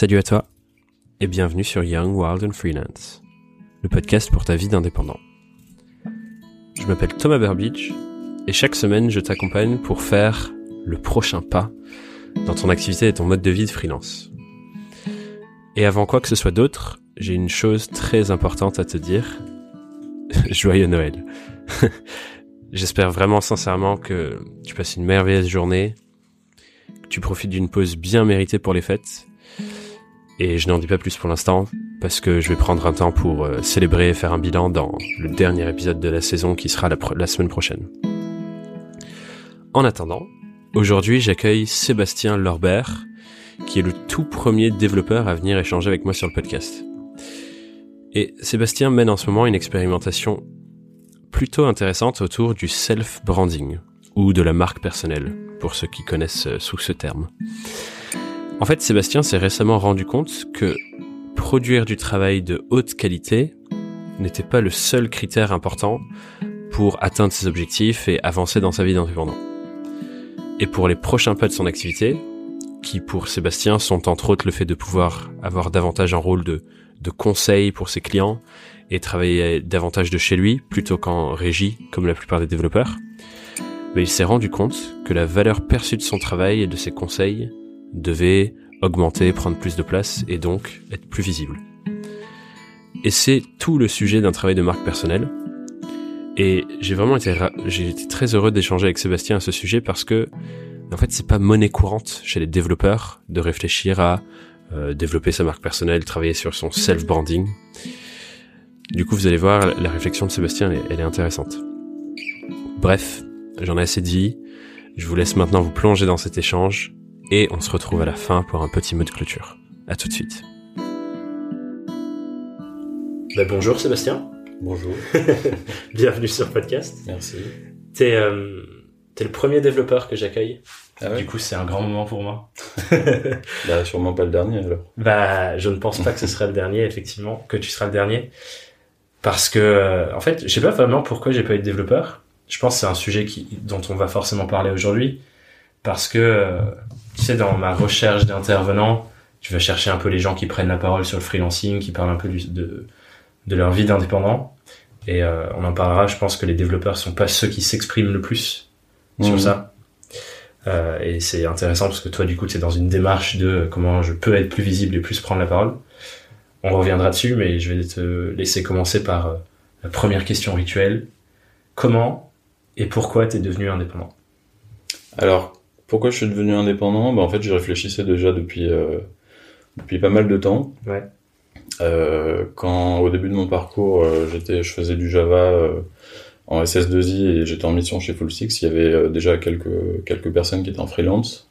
Salut à toi et bienvenue sur Young, Wild and Freelance, le podcast pour ta vie d'indépendant. Je m'appelle Thomas Burbidge et chaque semaine je t'accompagne pour faire le prochain pas dans ton activité et ton mode de vie de freelance. Et avant quoi que ce soit d'autre, j'ai une chose très importante à te dire. Joyeux Noël. J'espère vraiment sincèrement que tu passes une merveilleuse journée, que tu profites d'une pause bien méritée pour les fêtes et je n'en dis pas plus pour l'instant, parce que je vais prendre un temps pour euh, célébrer et faire un bilan dans le dernier épisode de la saison qui sera la, semaine prochaine. En attendant, aujourd'hui j'accueille Sébastien Lorbert, qui est le tout premier développeur à venir échanger avec moi sur le podcast. Et Sébastien mène en ce moment une expérimentation plutôt intéressante autour du self-branding, ou de la marque personnelle, pour ceux qui connaissent euh, sous ce terme. En fait, Sébastien s'est récemment rendu compte que produire du travail de haute qualité n'était pas le seul critère important pour atteindre ses objectifs et avancer dans sa vie d'indépendant. Et pour les prochains pas de son activité, qui pour Sébastien sont entre autres le fait de pouvoir avoir davantage un rôle de, conseil pour ses clients et travailler davantage de chez lui plutôt qu'en régie comme la plupart des développeurs, mais il s'est rendu compte que la valeur perçue de son travail et de ses conseils devait augmenter, prendre plus de place et donc être plus visible. Et c'est tout le sujet d'un travail de marque personnelle. Et j'ai vraiment été, j'ai été très heureux d'échanger avec Sébastien à ce sujet parce que, en fait, c'est pas monnaie courante chez les développeurs de réfléchir à euh, développer sa marque personnelle, travailler sur son self-branding. Du coup, vous allez voir, la réflexion de Sébastien, elle, elle est intéressante. Bref, j'en ai assez dit. Je vous laisse maintenant vous plonger dans cet échange et on se retrouve à la fin pour un petit mot de clôture. À tout de suite. Bah, bonjour Sébastien. Bonjour. Bienvenue sur le podcast. Merci. T'es euh, es le premier développeur que j'accueille. Ah ouais du coup, c'est un grand moment pour moi. bah, sûrement pas le dernier alors. Bah, je ne pense pas que ce sera le dernier, effectivement, que tu seras le dernier. Parce que, euh, en fait, je sais pas vraiment pourquoi j'ai pas eu de développeur. Je pense que c'est un sujet qui, dont on va forcément parler aujourd'hui. Parce que, euh, tu sais, dans ma recherche d'intervenants, tu vas chercher un peu les gens qui prennent la parole sur le freelancing, qui parlent un peu de, de leur vie d'indépendant. Et euh, on en parlera, je pense que les développeurs sont pas ceux qui s'expriment le plus sur Mhm. ça. Euh, et c'est intéressant parce que toi, du coup, tu es dans une démarche de comment je peux être plus visible et plus prendre la parole. On reviendra dessus, mais je vais te laisser commencer par euh, la première question rituelle. Comment et pourquoi tu es devenu indépendant? Alors, pourquoi je suis devenu indépendant? Bah, En fait, j'y réfléchissais déjà depuis, euh, depuis pas mal de temps. Ouais. Euh, quand, au début de mon parcours, euh, j'étais, je faisais du Java en SS2I et j'étais en mission chez Full Six, il y avait déjà quelques, quelques personnes qui étaient en freelance.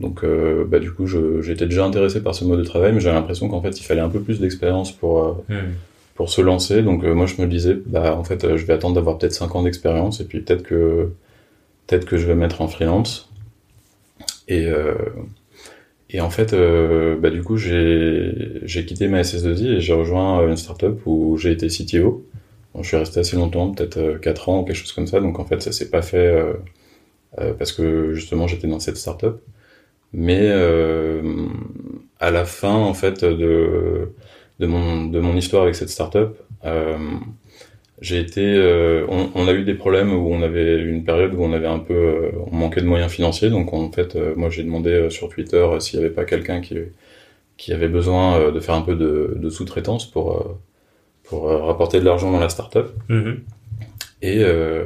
Donc, euh, bah, du coup, j'étais déjà intéressé par ce mode de travail, mais j'avais l'impression qu'en fait, il fallait un peu plus d'expérience pour, euh, pour se lancer. Donc euh, moi je me disais, bah en fait je vais attendre d'avoir peut-être 5 ans d'expérience et puis peut-être que peut-être que je vais mettre en freelance. Et euh, et en fait euh, bah du coup j'ai quitté ma SS2I et j'ai rejoint euh, une startup où j'ai été CTO. Je suis resté assez longtemps, peut-être euh, 4 ans ou quelque chose comme ça. Donc en fait ça s'est pas fait euh, euh, parce que justement j'étais dans cette startup. Mais euh, à la fin en fait de de mon, de mon histoire avec cette startup, euh, j'ai été, euh, on, on a eu des problèmes où on avait une période où on avait un peu, euh, on manquait de moyens financiers, donc en fait, euh, moi j'ai demandé euh, sur Twitter euh, s'il n'y avait pas quelqu'un qui, qui avait besoin euh, de faire un peu de, de sous-traitance pour, euh, pour rapporter de l'argent dans la startup. Mhm. Et, euh,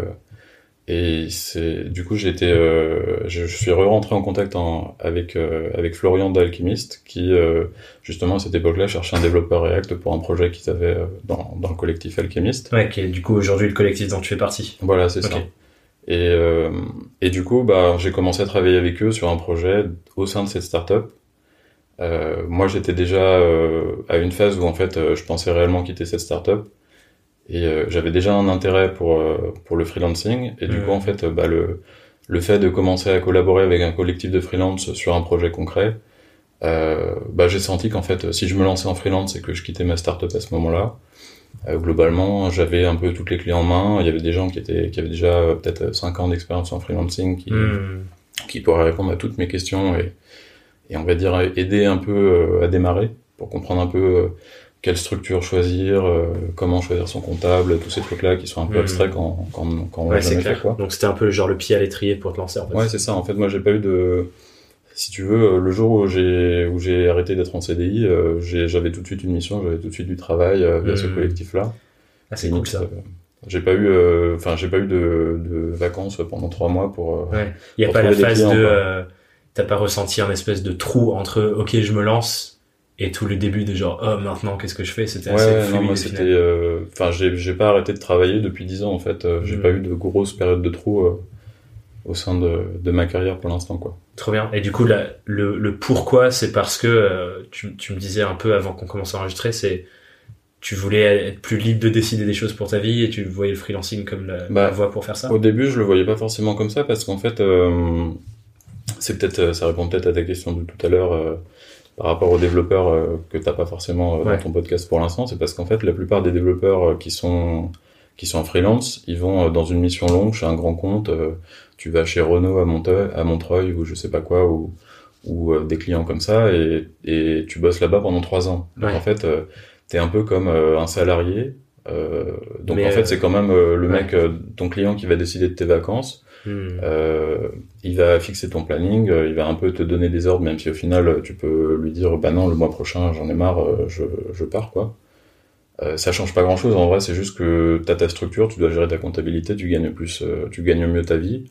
et c'est du coup été, euh, je, suis re-rentré en contact en, avec euh, avec Florian d'Alchemist qui euh, justement à cette époque-là cherchait un développeur React pour un projet qu'ils avaient dans dans le collectif Alchemist. Ouais, qui est du coup aujourd'hui le collectif dont tu fais partie. Voilà, c'est Ok. ça. Et et du coup bah j'ai commencé à travailler avec eux sur un projet au sein de cette startup. Moi j'étais déjà à une phase où en fait je pensais réellement quitter cette startup. Et euh, j'avais déjà un intérêt pour, euh, pour le freelancing. Et du coup, en fait, bah, le, le fait de commencer à collaborer avec un collectif de freelance sur un projet concret, euh, bah, j'ai senti qu'en fait, si je me lançais en freelance et que je quittais ma startup à ce moment-là, globalement, j'avais un peu toutes les clés en main. Il y avait des gens qui, étaient, qui avaient déjà peut-être 5 ans d'expérience en freelancing qui, Mhm. qui pourraient répondre à toutes mes questions et, et on va dire aider un peu à démarrer pour comprendre un peu quelle structure choisir, comment choisir son comptable, tous ces trucs-là qui sont un peu hmm. abstraits quand, quand, quand on ouais, jamais fait quoi. Donc c'était un peu genre le pied à l'étrier pour te lancer en fait. Ouais, c'est ça. En fait, moi j'ai pas eu de si tu veux, le jour où j'ai où j'ai arrêté d'être en CDI, j'avais tout de suite une mission, j'avais tout de suite du travail via ce hmm. collectif-là. Ah, c'est cool ça. J'ai pas eu, euh, enfin, j'ai pas eu de, de, vacances pendant trois mois pour. Euh, ouais. Il y a pas la phase de, euh, t'as pas ressenti un espèce de trou entre, ok, je me lance et tout le début de genre, oh, maintenant, qu'est-ce que je fais? C'était assez fluide. Non, moi, c'était, enfin, j'ai, j'ai pas arrêté de travailler depuis dix ans en fait. J'ai mm. pas eu de grosses périodes de trou au sein de, de ma carrière pour l'instant, quoi. Trop bien. Et du coup, la, le, le pourquoi, c'est parce que tu, tu me disais un peu avant qu'on commence à enregistrer, c'est tu voulais être plus libre de décider des choses pour ta vie et tu voyais le freelancing comme la, bah, voie pour faire ça? Au début, je le voyais pas forcément comme ça parce qu'en fait, euh, c'est peut-être, euh, ça répond peut-être à ta question de tout à l'heure euh, par rapport aux développeurs euh, que t'as pas forcément dans ton podcast pour l'instant. C'est parce qu'en fait, la plupart des développeurs qui sont qui sont en freelance, ils vont dans une mission longue chez un grand compte. tu vas chez Renault à Montreuil, à Montreuil ou je sais pas quoi ou ou des clients comme ça et, et tu bosses là-bas pendant trois ans. Donc en fait t'es un peu comme euh, un salarié. Euh, donc en fait, c'est quand même euh, le mec, ton client qui va décider de tes vacances. Hmm. il va fixer ton planning, il va un peu te donner des ordres, même si au final tu peux lui dire bah non le mois prochain j'en ai marre, je, je pars quoi. ça change pas grand chose en vrai, c'est juste que t'as ta structure, tu dois gérer ta comptabilité, tu gagnes plus, tu gagnes mieux ta vie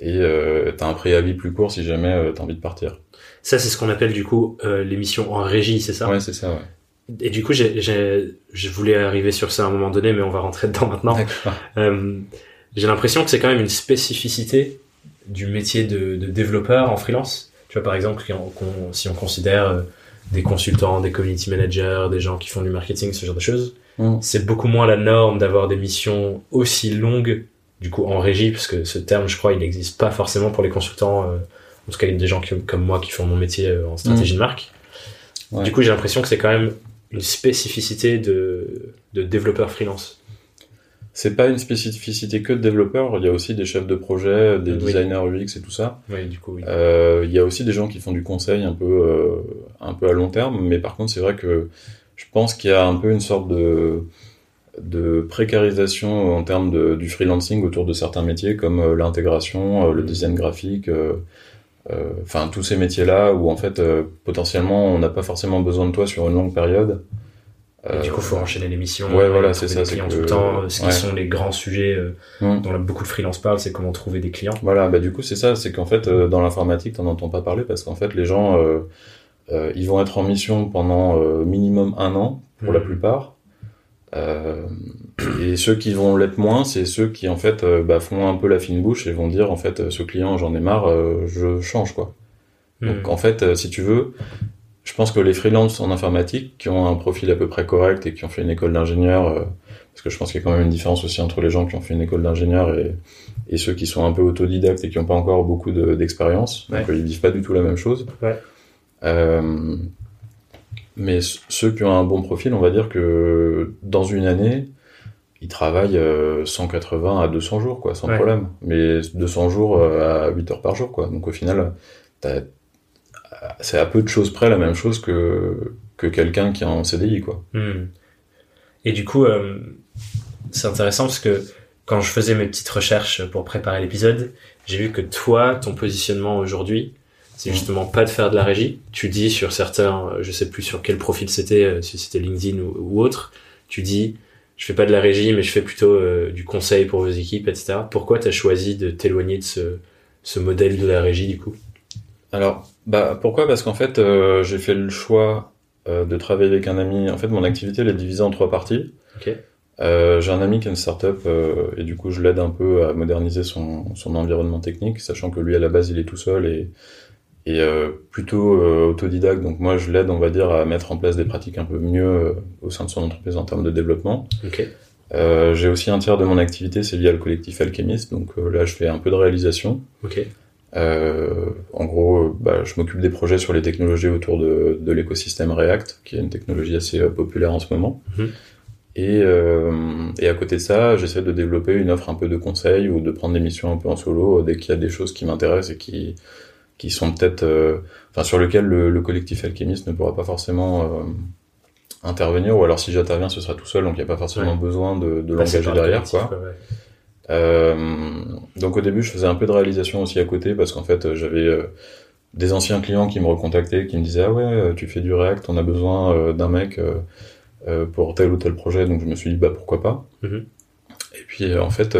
et euh, t'as un préavis plus court si jamais t'as envie de partir. Ça c'est ce qu'on appelle du coup l'émission en régie, c'est ça? Ouais c'est ça ouais. Et du coup, j'ai, je voulais arriver sur ça à un moment donné, mais on va rentrer dedans maintenant. J'ai l'impression que c'est quand même une spécificité du métier de, de développeur en freelance. Tu vois, par exemple, si on considère euh, des consultants, des community managers, des gens qui font du marketing, ce genre de choses, mm. c'est beaucoup moins la norme d'avoir des missions aussi longues, du coup, en régie, parce que ce terme, je crois, il n'existe pas forcément pour les consultants, euh, en tout cas, il y a des gens qui, comme moi qui font mon métier euh, en stratégie mm. de marque. Du coup, j'ai l'impression que c'est quand même une spécificité de, de développeur freelance c'est pas une spécificité que de développeurs. Il y a aussi des chefs de projet, des designers UX et tout ça. Oui, du coup, oui. Euh, il y a aussi des gens qui font du conseil un peu, euh, un peu à long terme. Mais par contre, c'est vrai que je pense qu'il y a un peu une sorte de, de précarisation en termes de, du freelancing autour de certains métiers comme euh, l'intégration, le design graphique, euh, enfin tous ces métiers-là où en fait potentiellement on n'a pas forcément besoin de toi sur une longue période. Et du coup, faut enchaîner les missions. Ouais, voilà, c'est ça. C'est tout le temps. Ce qui sont les grands sujets mmh. dont beaucoup de freelance parlent, c'est comment trouver des clients. Voilà, bah du coup, c'est ça. C'est qu'en fait, dans l'informatique, t'en entends pas parler parce qu'en fait, les gens, euh, ils vont être en mission pendant minimum un an pour la mmh. plupart. Euh, et ceux qui vont l'être moins, c'est ceux qui en fait euh, bah, font un peu la fine bouche et vont dire en fait ce client j'en ai marre, euh, je change quoi. Donc hmm. en fait, si tu veux, je pense que les freelances en informatique qui ont un profil à peu près correct et qui ont fait une école d'ingénieur, parce que je pense qu'il y a quand même une différence aussi entre les gens qui ont fait une école d'ingénieur et, et, ceux qui sont un peu autodidactes et qui n'ont pas encore beaucoup d'expérience. donc ils vivent pas du tout la même chose. Ouais. Euh, mais ceux qui ont un bon profil, on va dire que dans une année, ils travaillent 180 euh, à 200 jours, quoi, sans problème. Mais 200 jours euh, à 8 heures par jour, quoi. Donc au final, c'est à peu de choses près la même chose que, que quelqu'un qui est en CDI, quoi. Hmm. Et du coup, euh, c'est intéressant parce que quand je faisais mes petites recherches pour préparer l'épisode, j'ai vu que toi, ton positionnement aujourd'hui, c'est justement pas de faire de la régie. Tu dis sur certains, je sais plus sur quel profil c'était, euh, si c'était LinkedIn ou, autre, tu dis je fais pas de la régie, mais je fais plutôt euh, du conseil pour vos équipes, etc. Pourquoi tu as choisi de t'éloigner de ce modèle de la régie du coup? Alors, bah pourquoi? Parce qu'en fait, euh, j'ai fait le choix de travailler avec un ami. En fait, mon activité elle est divisée en trois parties. Okay. j'ai un ami qui a une startup et du coup, je l'aide un peu à moderniser son, son environnement technique, sachant que lui à la base il est tout seul et et euh, plutôt euh, autodidacte. Donc moi, je l'aide, on va dire, à mettre en place des pratiques un peu mieux euh, au sein de son entreprise en termes de développement. Okay. Euh, j'ai aussi un tiers de mon activité, c'est lié au collectif Alchemist. Donc là, je fais un peu de réalisation. Okay. En gros, bah, je m'occupe des projets sur les technologies autour de, de l'écosystème React, qui est une technologie assez populaire en ce moment. Mm-hmm. Et, euh, et, à côté de ça, j'essaie de développer une offre un peu de conseil ou de prendre des missions un peu en solo dès qu'il y a des choses qui m'intéressent et qui, qui sont peut-être, enfin sur lequel le, collectif alchimiste ne pourra pas forcément intervenir, ou alors si j'interviens, ce sera tout seul, donc il n'y a pas forcément besoin de, de l'engager derrière, quoi. Donc au début, je faisais un peu de réalisation aussi à côté parce qu'en fait, j'avais des anciens clients qui me recontactaient, qui me disaient ah ouais, tu fais du React, on a besoin d'un mec pour tel ou tel projet, donc je me suis dit bah pourquoi pas. Mm-hmm. Et puis en fait,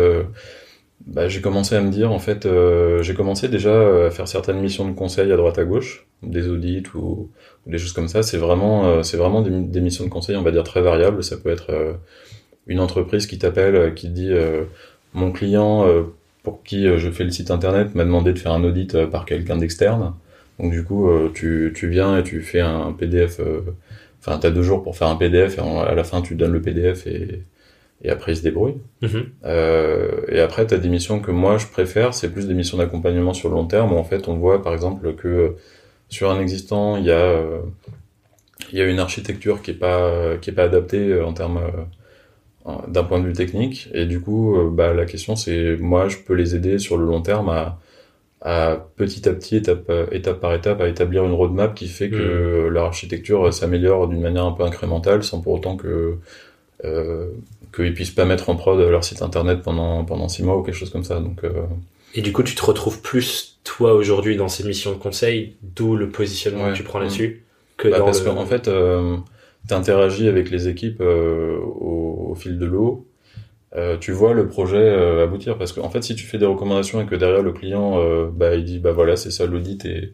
bah, j'ai commencé à me dire, en fait, euh, j'ai commencé déjà à faire certaines missions de conseil à droite à gauche, des audits ou, des choses comme ça. C'est vraiment, euh, c'est vraiment des, missions de conseil, on va dire très variables. Ça peut être euh, une entreprise qui t'appelle, qui te dit, mon client pour qui je fais le site internet m'a demandé de faire un audit par quelqu'un d'externe. Donc du coup, tu, tu viens et tu fais un PDF. Enfin, t'as deux jours pour faire un PDF et à la fin tu donnes le PDF et et après il se débrouille. Mhm. Euh, et après, tu as des missions que moi je préfère, c'est plus des missions d'accompagnement sur le long terme, où en fait on voit par exemple que sur un existant, il y a, euh, il y a une architecture qui est pas, qui est pas adaptée euh, en termes d'un point de vue technique, et du coup, bah, la question c'est, moi je peux les aider sur le long terme à, à petit à petit, étape, étape par étape, à établir une roadmap qui fait que mhm. leur architecture s'améliore d'une manière un peu incrémentale, sans pour autant que euh, qu'ils puissent pas mettre en prod leur site internet pendant pendant six mois ou quelque chose comme ça. Donc euh, et du coup, tu te retrouves plus toi aujourd'hui dans ces missions de conseil, d'où le positionnement que tu prends là-dessus, que bah, parce qu'en fait, euh, tu interagis avec les équipes euh, au, fil de l'eau. Euh, tu vois le projet euh, aboutir parce qu'en fait, si tu fais des recommandations et que derrière le client, bah il dit bah voilà c'est ça l'audit et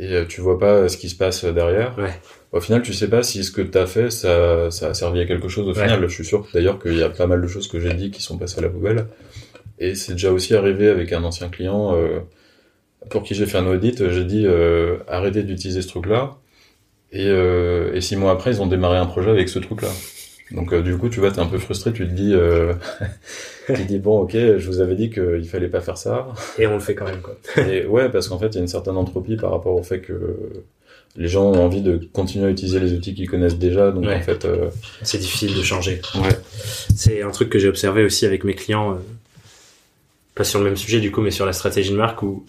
et tu vois pas ce qui se passe derrière. Ouais au final, tu sais pas si ce que tu as fait, ça, ça a servi à quelque chose au final. Je suis sûr d'ailleurs qu'il y a pas mal de choses que j'ai dit qui sont passées à la poubelle. Et c'est déjà aussi arrivé avec un ancien client pour qui j'ai fait un audit. J'ai dit arrêtez d'utiliser ce truc-là. Et, euh, et six mois après, ils ont démarré un projet avec ce truc-là. Donc euh, du coup, tu vois, t'es un peu frustré. Tu te dis, euh, tu te dis bon, ok, je vous avais dit qu'il fallait pas faire ça. Et on le fait quand même, quoi. et ouais, parce qu'en fait, il y a une certaine entropie par rapport au fait que les gens ont envie de continuer à utiliser les outils qu'ils connaissent déjà. Donc en fait, euh, c'est difficile de changer. Ouais. C'est un truc que j'ai observé aussi avec mes clients, euh, pas sur le même sujet du coup, mais sur la stratégie de marque où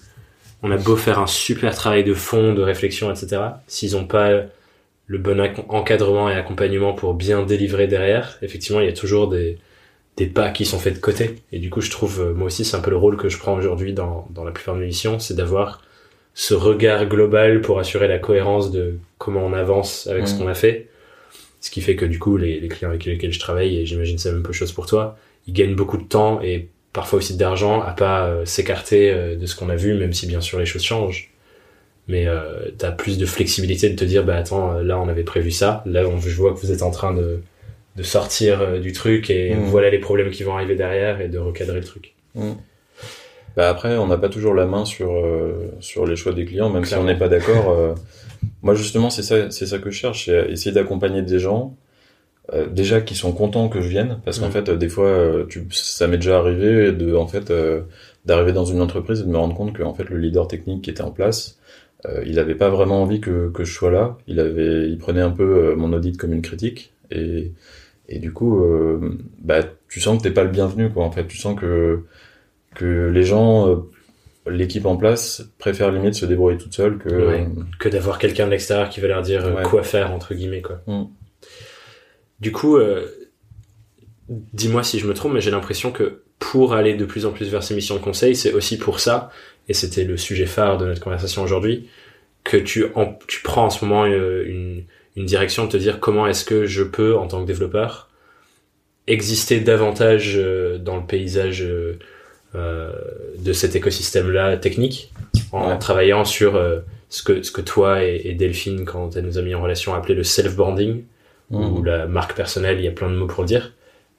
on a beau faire un super travail de fond, de réflexion, etc. S'ils n'ont pas le bon encadrement et accompagnement pour bien délivrer derrière, effectivement, il y a toujours des, des pas qui sont faits de côté. Et du coup, je trouve, euh, moi aussi, c'est un peu le rôle que je prends aujourd'hui dans, dans la plupart de mes missions, c'est d'avoir ce regard global pour assurer la cohérence de comment on avance avec ce mm. qu'on a fait. Ce qui fait que du coup, les, les clients avec lesquels je travaille, et j'imagine c'est la même chose pour toi, ils gagnent beaucoup de temps et parfois aussi d'argent à pas euh, s'écarter euh, de ce qu'on a vu, même si bien sûr les choses changent. Mais euh, tu as plus de flexibilité de te dire, bah attends, là on avait prévu ça, là on, je vois que vous êtes en train de, de sortir euh, du truc et mm. voilà les problèmes qui vont arriver derrière et de recadrer le truc. Mm. Bah après, on n'a pas toujours la main sur euh, sur les choix des clients, même si on n'est pas d'accord. Euh, moi, justement, c'est ça, c'est ça que je cherche, c'est essayer d'accompagner des gens euh, déjà qui sont contents que je vienne, parce qu'en fait, des fois, tu, ça m'est déjà arrivé de, en fait, d'arriver dans une entreprise et de me rendre compte que, en fait, le leader technique qui était en place, il n'avait pas vraiment envie que que je sois là. Il avait, il prenait un peu mon audit comme une critique et et du coup, bah, tu sens que t'es pas le bienvenu, quoi. En fait, tu sens que que les gens, euh, l'équipe en place, préfèrent limite se débrouiller toute seule que euh, que d'avoir quelqu'un de l'extérieur qui va leur dire euh, quoi faire entre guillemets quoi. Mm. Du coup, dis-moi si je me trompe, mais j'ai l'impression que pour aller de plus en plus vers ces missions de conseil, c'est aussi pour ça, et c'était le sujet phare de notre conversation aujourd'hui, que tu, en, tu prends en ce moment une, une direction de te dire comment est-ce que je peux, en tant que développeur, exister davantage dans le paysage euh, de cet écosystème-là technique en travaillant sur euh, ce que ce que toi et, Delphine, quand elle nous a mis en relation, appelé le self-branding ou mhm. la marque personnelle. Il y a plein de mots pour le dire.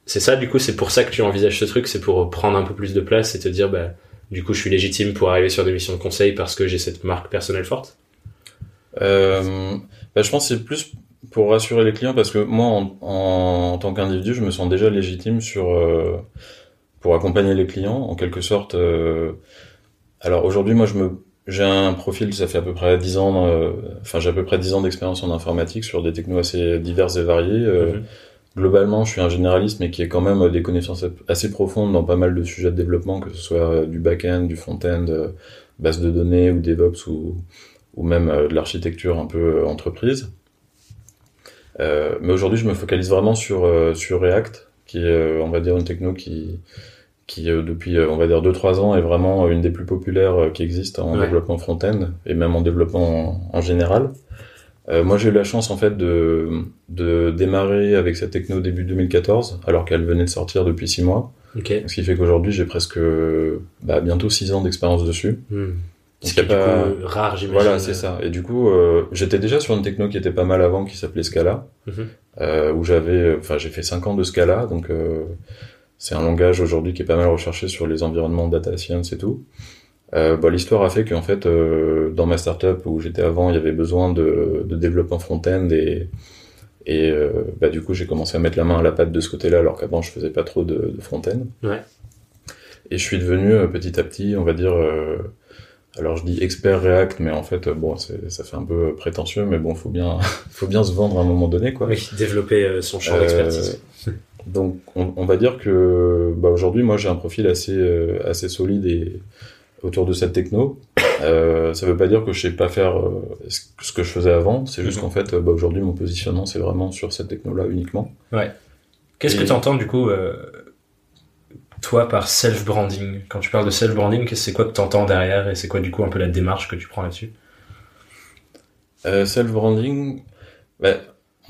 C'est ça, du coup, c'est pour ça que tu envisages ce truc, c'est pour prendre un peu plus de place et te dire, bah, du coup, je suis légitime pour arriver sur des missions de conseil parce que j'ai cette marque personnelle forte. Euh, bah, je pense que c'est plus pour rassurer les clients parce que moi, en, en, tant qu'individu, je me sens déjà légitime sur euh, pour accompagner les clients, en quelque sorte. Euh, alors aujourd'hui, moi, je me j'ai un profil, ça fait à peu près 10 ans, euh, enfin j'ai à peu près 10 ans d'expérience en informatique sur des technos assez diverses et variées. Euh, mhm. Globalement, je suis un généraliste, mais qui a quand même des connaissances assez profondes dans pas mal de sujets de développement, que ce soit du back-end, du front-end, base de données ou DevOps ou, ou même de l'architecture un peu entreprise. mais aujourd'hui, je me focalise vraiment sur, sur React, qui est, on va dire, une techno qui, qui depuis, on va dire, 2-3 ans est vraiment une des plus populaires qui existent en développement front-end et même en développement en général. Euh, moi, j'ai eu la chance en fait de, de démarrer avec cette techno début 2014, alors qu'elle venait de sortir depuis six mois. Okay. Ce qui fait qu'aujourd'hui, j'ai presque bah, bientôt six ans d'expérience dessus. Hmm. Ce qui est pas... rare, j'imagine. Voilà, c'est ça. Et du coup, euh, j'étais déjà sur une techno qui était pas mal avant, qui s'appelait Scala, mhm. euh, où j'avais, enfin, j'ai fait cinq ans de Scala, donc euh, c'est un langage aujourd'hui qui est pas mal recherché sur les environnements data science et tout. Euh, bah, l'histoire a fait qu'en fait, euh, dans ma startup où j'étais avant, il y avait besoin de, de développement front-end et, et euh, bah, du coup, j'ai commencé à mettre la main à la pâte de ce côté-là, alors qu'avant, je faisais pas trop de, de front-end. Ouais. Et je suis devenu petit à petit, on va dire, alors je dis expert React, mais en fait, bon, ça fait un peu prétentieux, mais bon, faut bien, faut bien se vendre à un moment donné, quoi. Oui, développer son champ d'expertise. Donc, on, on, va dire que, bah, aujourd'hui, moi, j'ai un profil assez, assez solide et autour de cette techno. Euh, ça veut pas dire que je sais pas faire euh, ce que je faisais avant. C'est juste mhm. qu'en fait, bah, aujourd'hui, mon positionnement, c'est vraiment sur cette techno-là uniquement. Ouais. Qu'est-ce que tu entends du coup, euh, toi, par self-branding? Quand tu parles de self-branding, c'est quoi que tu entends derrière et c'est quoi du coup un peu la démarche que tu prends là-dessus? Euh, Self-branding, bah,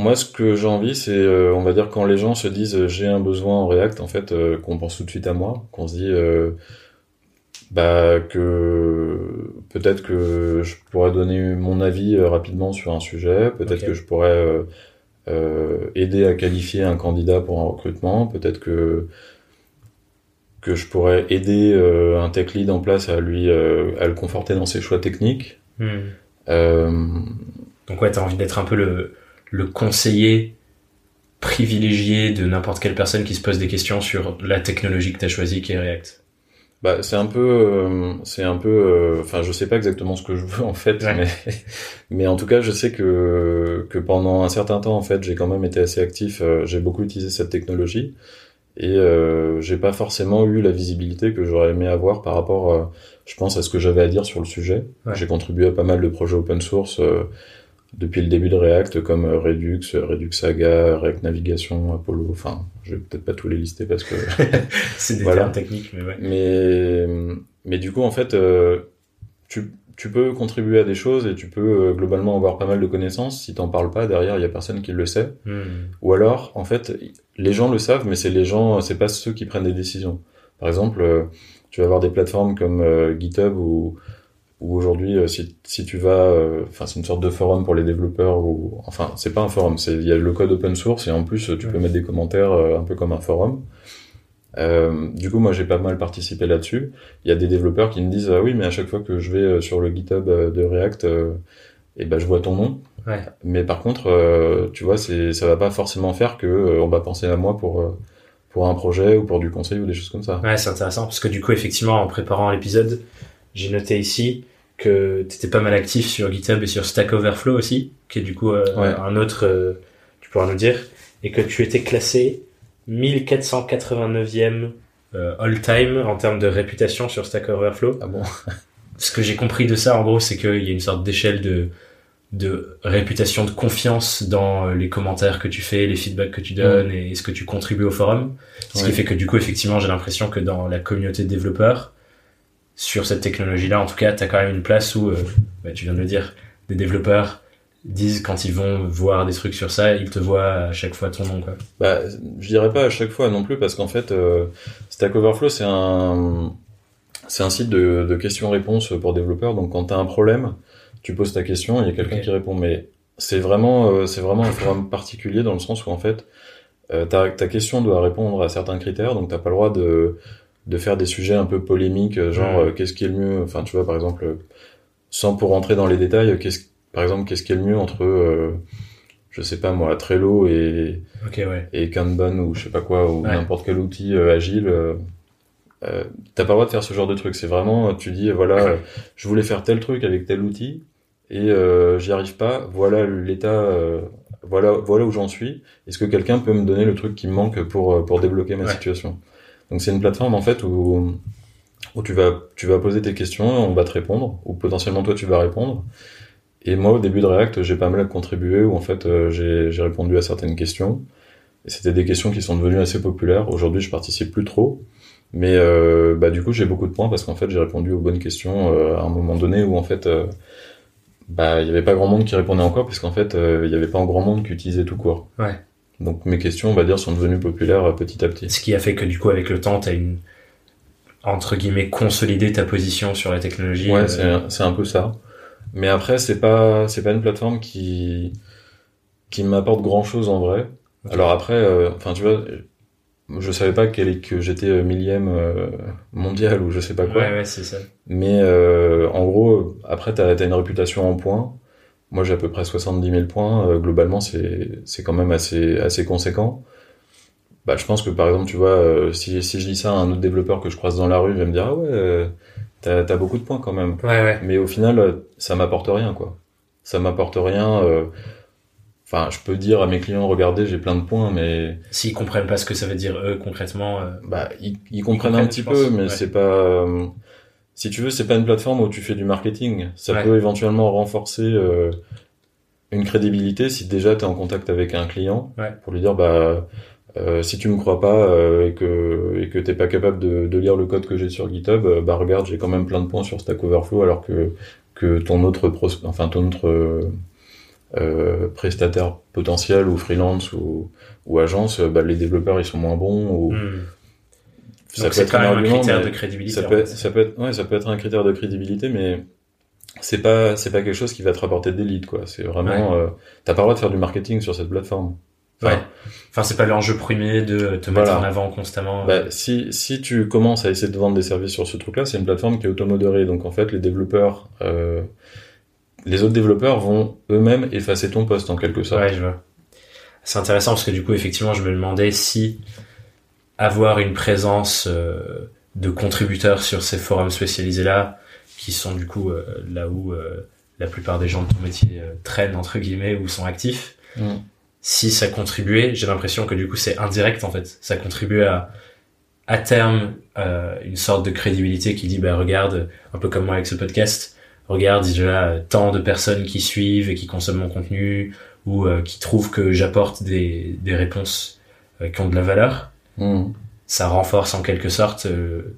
moi, ce que j'ai envie, c'est, euh, on va dire, quand les gens se disent j'ai un besoin en React, en fait, qu'on pense tout de suite à moi, qu'on se dit bah que peut-être que je pourrais donner mon avis euh, rapidement sur un sujet, peut-être que je pourrais euh, euh, aider à qualifier un candidat pour un recrutement, peut-être que que je pourrais aider euh, un tech lead en place à lui à le conforter dans ses choix techniques. Hmm. Donc ouais, t'as envie d'être un peu le le conseiller privilégié de n'importe quelle personne qui se pose des questions sur la technologie que tu as choisie qui est React. Bah, c'est un peu, euh, c'est un peu, euh, enfin, je sais pas exactement ce que je veux en fait, mais, mais en tout cas, je sais que que pendant un certain temps, en fait, j'ai quand même été assez actif. Euh, j'ai beaucoup utilisé cette technologie et j'ai pas forcément eu la visibilité que j'aurais aimé avoir par rapport, je pense, à ce que j'avais à dire sur le sujet. J'ai contribué à pas mal de projets open source depuis le début de React, comme Redux, Redux Saga, React Navigation, Apollo. Enfin, je vais peut-être pas tous les lister parce que c'est des termes techniques, mais ouais. Mais mais du coup, en fait, euh, tu tu peux contribuer à des choses et tu peux euh, globalement avoir pas mal de connaissances. Si t'en parles pas, derrière, il y a personne qui le sait. Hmm. Ou alors, en fait, les gens le savent, mais c'est les gens, c'est pas ceux qui prennent des décisions. Par exemple, euh, tu vas avoir des plateformes comme GitHub ou ou aujourd'hui, euh, si, si tu vas, euh, enfin, c'est une sorte de forum pour les développeurs, ou enfin, c'est pas un forum, c'est il y a le code open source et en plus, tu peux mettre des commentaires euh, un peu comme un forum. Euh, du coup, moi, j'ai pas mal participé là-dessus. Il y a des développeurs qui me disent, ah oui, mais à chaque fois que je vais sur le GitHub de React, et ben, je vois ton nom. Ouais. Mais par contre, tu vois, c'est, ça va pas forcément faire que on va penser à moi pour pour un projet ou pour du conseil ou des choses comme ça. Ouais, c'est intéressant parce que du coup, effectivement, en préparant l'épisode, j'ai noté ici que tu étais pas mal actif sur GitHub et sur Stack Overflow aussi, qui est du coup euh, un autre, euh, tu pourras nous dire, et que tu étais classé 1489e euh, all-time en termes de réputation sur Stack Overflow. Ah bon? Ce que j'ai compris de ça, en gros, c'est qu'il y a une sorte d'échelle de de réputation, de confiance dans les commentaires que tu fais, les feedbacks que tu donnes et ce que tu contribues au forum. Ce qui fait que du coup, effectivement, j'ai l'impression que dans la communauté de développeurs, sur cette technologie-là, en tout cas, tu as quand même une place où, euh, bah, tu viens de le dire, des développeurs disent quand ils vont voir des trucs sur ça, ils te voient à chaque fois ton nom. Quoi. Bah, je dirais pas à chaque fois non plus, parce qu'en fait, euh, Stack Overflow, c'est un, c'est un site de, de questions-réponses pour développeurs. Donc, quand tu as un problème, tu poses ta question, il y a quelqu'un qui répond. Mais c'est vraiment, euh, c'est vraiment un forum particulier dans le sens où en fait, ta, ta question doit répondre à certains critères, donc t'as pas le droit de de faire des sujets un peu polémiques, euh, genre euh, qu'est-ce qui est le mieux, enfin tu vois par exemple, sans pour rentrer dans les détails, qu'est-ce, par exemple qu'est-ce qui est le mieux entre, euh, je sais pas moi, Trello et ouais. et Kanban ou je sais pas quoi ou n'importe quel outil agile. Euh, t'as pas le droit de faire ce genre de truc. C'est vraiment, tu dis voilà, je voulais faire tel truc avec tel outil et euh, j'y arrive pas. Voilà l'état, voilà voilà où j'en suis. Est-ce que quelqu'un peut me donner le truc qui me manque pour pour débloquer ma situation? Donc c'est une plateforme en fait où tu vas, poser tes questions, on va te répondre, ou potentiellement toi tu vas répondre. Et moi, au début de React, j'ai pas mal contribué, où en fait, euh, j'ai répondu à certaines questions. C'était des questions qui sont devenues assez populaires. Aujourd'hui, je participe plus trop. Mais euh, bah, du coup, j'ai beaucoup de points parce qu'en fait, j'ai répondu aux bonnes questions euh, à un moment donné où en fait, euh, bah, il y avait pas grand monde qui répondait encore parce qu'en fait, euh, il y avait pas grand monde qui utilisait tout court. Donc mes questions, on va dire, sont devenues populaires euh, petit à petit. Ce qui a fait que du coup, avec le temps, t'as une entre guillemets consolidé ta position sur la technologie. Ouais, euh, c'est un- peu ça. Mais après, c'est pas c'est pas une plateforme qui qui m'apporte grand chose en vrai. Alors après, euh, enfin tu vois, je savais pas quel est- que j'étais euh, millième euh, mondial ou je sais pas quoi. ouais, ouais, c'est ça. Mais euh, en gros, après, t'as as une réputation en points. Moi, j'ai à peu près 70 000 points. Euh, globalement, c'est quand même assez assez conséquent. Bah, je pense que par exemple, tu vois, euh, si si je dis ça à un autre développeur que je croise dans la rue, il va me dire ah ouais, euh, t'as beaucoup de points quand même. Ouais, ouais. Mais au final, euh, ça m'apporte rien, quoi. Ça m'apporte rien. Enfin, je peux dire à mes clients, regardez, j'ai plein de points, mais S'ils comprennent pas ce que ça veut dire eux concrètement. bah, ils, ils comprennent comprennent, un petit peu, mais ouais. c'est pas. Si tu veux, c'est pas une plateforme où tu fais du marketing. Ça Ouais. peut éventuellement renforcer euh, une crédibilité si déjà tu es en contact avec un client Ouais. pour lui dire bah euh, si tu me crois pas euh, et que et que t'es pas capable de, de lire le code que j'ai sur GitHub, bah regarde, j'ai quand même plein de points sur Stack Overflow alors que que ton autre pros, enfin ton autre euh, prestataire potentiel ou freelance ou ou agence, bah les développeurs ils sont moins bons ou hmm. Ça Donc peut c'est être quand un même un argument, critère de crédibilité. ça peut, être, ça peut être, ouais, ça peut être un critère de crédibilité, mais c'est pas, c'est pas quelque chose qui va te rapporter des leads, quoi. C'est vraiment, euh, t'as pas le droit de faire du marketing sur cette plateforme. Enfin, Ouais. Enfin, c'est pas l'enjeu premier de te mettre en avant constamment. bah, si, si tu commences à essayer de vendre des services sur ce truc-là, c'est une plateforme qui est automodérée. Donc, en fait, les développeurs, euh, les autres développeurs vont eux-mêmes effacer ton poste, en quelque sorte. Ouais, je vois. C'est intéressant parce que du coup, effectivement, je me demandais si avoir une présence euh, de contributeurs sur ces forums spécialisés-là, qui sont du coup euh, là où euh, la plupart des gens de ton métier traînent, entre guillemets, ou sont actifs, Mm. si ça contribuait, j'ai l'impression que du coup, c'est indirect en fait. Ça contribuait à, à terme, euh, une sorte de crédibilité qui dit, bah regarde, un peu comme moi avec ce podcast, regarde, il y a tant de personnes qui suivent et qui consomment mon contenu, ou euh, qui trouvent que j'apporte des, des réponses euh, qui ont de la valeur, Mm. ça renforce en quelque sorte euh,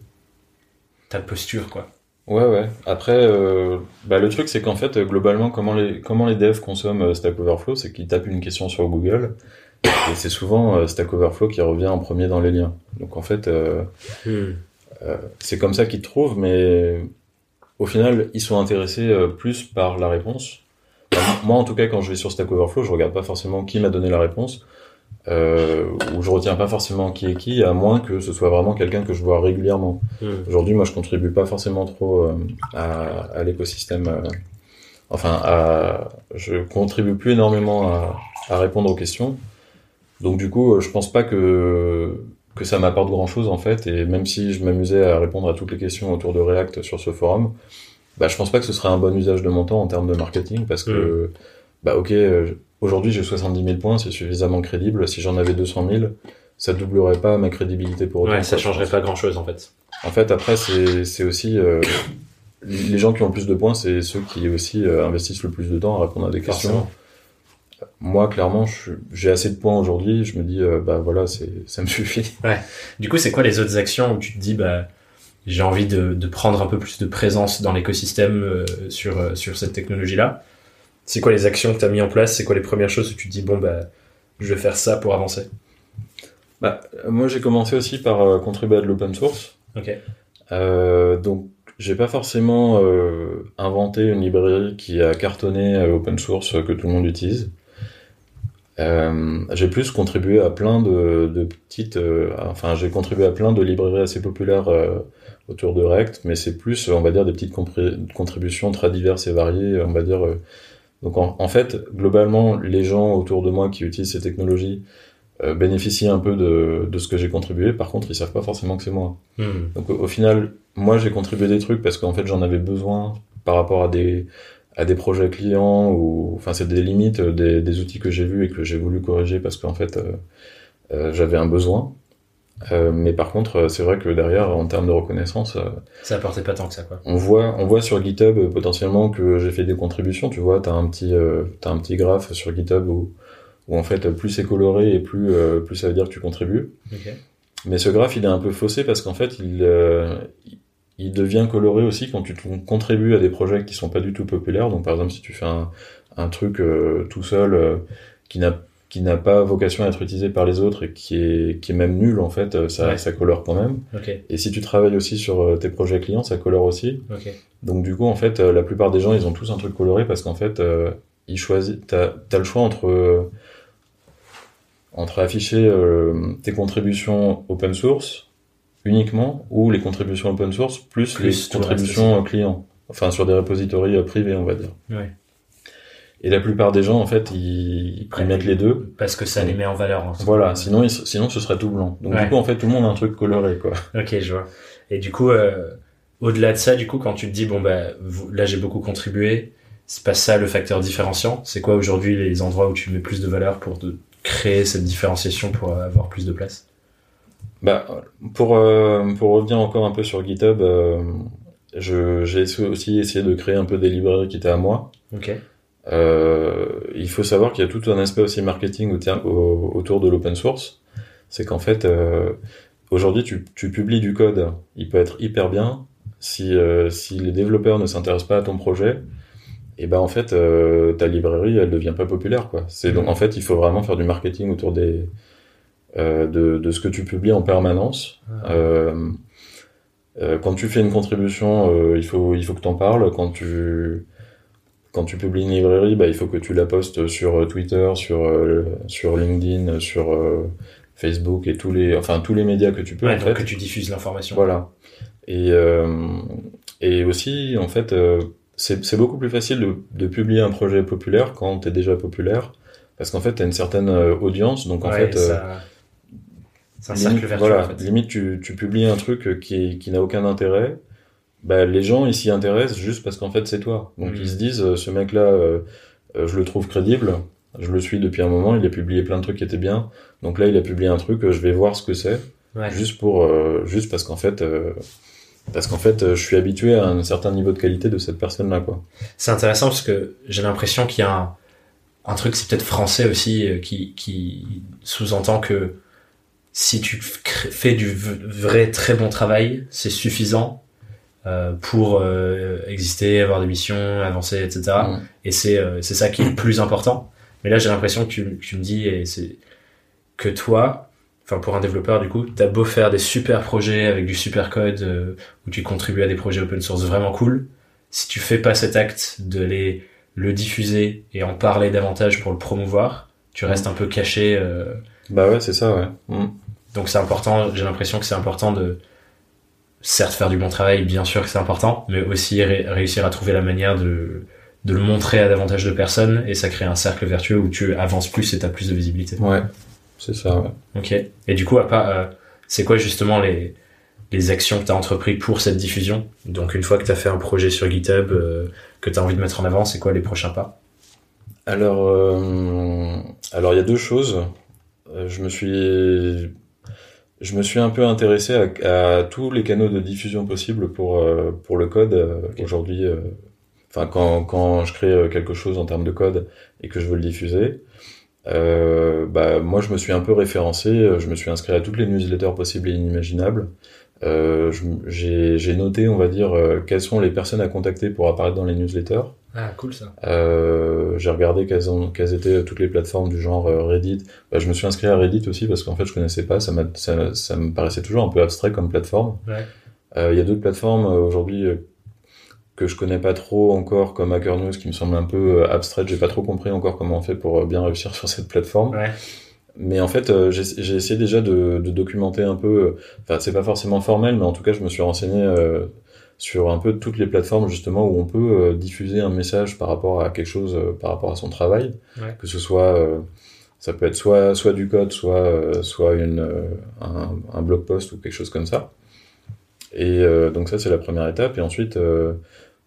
ta posture, quoi. Ouais, ouais. Après, euh, bah, le truc, c'est qu'en fait, euh, globalement, comment les, comment les devs consomment euh, Stack Overflow, c'est qu'ils tapent une question sur Google, et c'est souvent euh, Stack Overflow qui revient en premier dans les liens. Donc, en fait, euh, c'est comme ça qu'ils te trouvent, mais au final, ils sont intéressés euh, plus par la réponse. Enfin, moi, en tout cas, quand je vais sur Stack Overflow, je regarde pas forcément qui m'a donné la réponse, euh, ou je retiens pas forcément qui est qui, à moins que ce soit vraiment quelqu'un que je vois régulièrement. Aujourd'hui, moi, je contribue pas forcément trop euh, à, à l'écosystème. euh, enfin, à, je contribue plus énormément à, à répondre aux questions. Donc, du coup, je pense pas que que ça m'apporte grand chose en fait. Et même si je m'amusais à répondre à toutes les questions autour de React sur ce forum, bah, je pense pas que ce serait un bon usage de mon temps en termes de marketing parce que, bah, ok, aujourd'hui j'ai 70 000 points, c'est suffisamment crédible. Si j'en avais 200 000, ça doublerait pas ma crédibilité pour autant. Ouais, ça changerait pas grand chose en fait. En fait, après, c'est aussi euh, les gens qui ont le plus de points, c'est ceux qui aussi euh, investissent le plus de temps à répondre à des questions. Moi, clairement, j'ai assez de points aujourd'hui. Je me dis, euh, bah voilà, ça me suffit. Du coup, c'est quoi les autres actions où tu te dis, bah, j'ai envie de, de prendre un peu plus de présence dans l'écosystème euh, sur, sur cette technologie-là? C'est quoi les actions que tu as mis en place? C'est quoi les premières choses où tu te dis, bon, bah, je vais faire ça pour avancer? Bah, moi, j'ai commencé aussi par euh, contribuer à de l'open source. Ok. Euh, donc, j'ai pas forcément euh, inventé une librairie qui a cartonné euh, open source que tout le monde utilise. J'ai plus contribué à plein de, de petites, enfin j'ai contribué à plein de librairies assez populaires autour de React, mais c'est plus, on va dire, des petites contributions très diverses et variées, on va dire. Donc en, en fait, globalement, les gens autour de moi qui utilisent ces technologies euh, bénéficient un peu de, de ce que j'ai contribué. Par contre, ils savent pas forcément que c'est moi. Hmm. Donc au, au final, moi j'ai contribué des trucs parce qu'en fait j'en avais besoin par rapport à des à des projets clients ou enfin c'est des limites euh, des, des outils que j'ai vus et que j'ai voulu corriger parce qu'en fait euh, euh, j'avais un besoin. Mais par contre, c'est vrai que derrière, en termes de reconnaissance, ça apportait pas tant que ça, quoi. On voit, on voit sur GitHub potentiellement que j'ai fait des contributions. Tu vois, t'as un petit, t'as un petit graphe sur GitHub où, où en fait, plus c'est coloré et plus, plus ça veut dire que tu contribues. Mais ce graphe, il est un peu faussé parce qu'en fait, il, il devient coloré aussi quand tu contribues à des projets qui sont pas du tout populaires. Donc, par exemple, si tu fais un, un truc tout seul qui n'a qui n'a pas vocation à être utilisé par les autres et qui est, qui est même nul, en fait, euh, ça, ça colore quand même. Et si tu travailles aussi sur euh, tes projets clients, ça colore aussi. Donc du coup, en fait, euh, la plupart des gens, ils ont tous un truc coloré parce qu'en fait, ils choisissent, t'as as le choix entre, entre afficher tes contributions open source uniquement ou les contributions open source plus, les contributions clients. Enfin, sur des repositories privés, on va dire. Ouais. Et la plupart des gens, en fait, ils, ils mettent les deux. Parce que ça les met en valeur. En voilà, sinon, sinon ce serait tout blanc. Donc du coup, en fait, tout le monde a un truc coloré, quoi. Ok, je vois. Et du coup, euh, au-delà de ça, du coup, quand tu te dis, bon, bah, là, j'ai beaucoup contribué, c'est pas ça le facteur différenciant? C'est quoi aujourd'hui les endroits où tu mets plus de valeur pour de créer cette différenciation pour avoir plus de place? Bah, pour, euh, pour revenir encore un peu sur GitHub, euh, j'ai aussi essayé de créer un peu des librairies qui étaient à moi. Ok. Euh, il faut savoir qu'il y a tout un aspect aussi marketing autour de l'open source. C'est qu'en fait, euh, aujourd'hui, tu, tu, publies du code, il peut être hyper bien. Si, euh, si les développeurs ne s'intéressent pas à ton projet, et ben en fait, euh, ta librairie, elle devient pas populaire. Quoi. C'est donc en fait, il faut vraiment faire du marketing autour des euh, de, de, ce que tu publies en permanence. Ah. quand tu fais une contribution, il faut il faut que t'en parles. Quand tu quand tu publies une librairie, bah, il faut que tu la postes sur euh, Twitter, sur, euh, sur LinkedIn, sur euh, Facebook et tous les, enfin, tous les médias que tu peux. en fait. que tu diffuses l'information. Voilà. Et, et aussi, en fait, c'est beaucoup plus facile de, de, publier un projet populaire quand tu es déjà populaire, parce qu'en fait, tu as une certaine audience, donc en fait... c'est un cercle vertueux. Voilà, en fait. limite, tu, tu publies un truc qui, qui n'a aucun intérêt, bah, les gens ils s'y intéressent juste parce qu'en fait c'est toi. Donc ils se disent euh, ce mec là euh, euh, je le trouve crédible, je le suis depuis un moment, il a publié plein de trucs qui étaient bien. Donc là il a publié un truc, je vais voir ce que c'est juste pour juste parce qu'en fait parce qu'en fait je suis habitué à un certain niveau de qualité de cette personne là quoi. C'est intéressant parce que j'ai l'impression qu'il y a un, un truc c'est peut-être français aussi qui qui sous-entend que si tu fais du vrai très bon travail, c'est suffisant euh, pour euh, exister, avoir des missions, avancer, etc. Et c'est euh, c'est ça qui est le plus important. Mais là, j'ai l'impression que tu, tu, me dis et c'est que toi, enfin pour un développeur du coup, t'as beau faire des super projets avec du super code où tu contribues à des projets open source vraiment cool, si tu fais pas cet acte de les le diffuser et en parler davantage pour le promouvoir, tu restes un peu caché. Bah ouais, c'est ça, ouais. Mm. Donc c'est important. J'ai l'impression que c'est important de certes faire du bon travail, bien sûr que c'est important, mais aussi réussir à trouver la manière de, de le montrer à davantage de personnes et ça crée un cercle vertueux où tu avances plus et tu as plus de visibilité. Ouais, c'est ça, ouais. Ok. Et du coup, à pas, euh, c'est quoi justement les, les actions que tu as entrepris pour cette diffusion? Donc une fois que tu as fait un projet sur GitHub euh, que tu as envie de mettre en avant, c'est quoi les prochains pas? Alors, euh, alors il y a deux choses. Je me suis je me suis un peu intéressé à, à, tous les canaux de diffusion possibles pour euh, pour le code euh, aujourd'hui. Euh, enfin, quand quand je crée quelque chose en termes de code et que je veux le diffuser, bah moi je me suis un peu référencé. Je me suis inscrit à toutes les newsletters possibles et inimaginables. j'ai noté, on va dire, quelles sont les personnes à contacter pour apparaître dans les newsletters. Ah, cool ça. Euh, j'ai regardé quelles, ont, quelles étaient toutes les plateformes du genre euh, Reddit. Bah, je me suis inscrit à Reddit aussi parce qu'en fait je connaissais pas, ça, ça, ça, me paraissait toujours un peu abstrait comme plateforme. Ouais. Euh, il y a d'autres plateformes euh, aujourd'hui que je connais pas trop encore comme Hacker News qui me semble un peu abstraite. J'ai pas trop compris encore comment on fait pour bien réussir sur cette plateforme. Ouais. Mais en fait, j'ai essayé déjà de, de documenter un peu. Enfin, c'est pas forcément formel, mais en tout cas, je me suis renseigné sur un peu toutes les plateformes justement où on peut euh, diffuser un message par rapport à quelque chose, euh, par rapport à son travail, que ce soit euh, ça peut être soit soit du code, soit soit une un, un, blog post ou quelque chose comme ça. Et donc ça c'est la première étape. Et ensuite,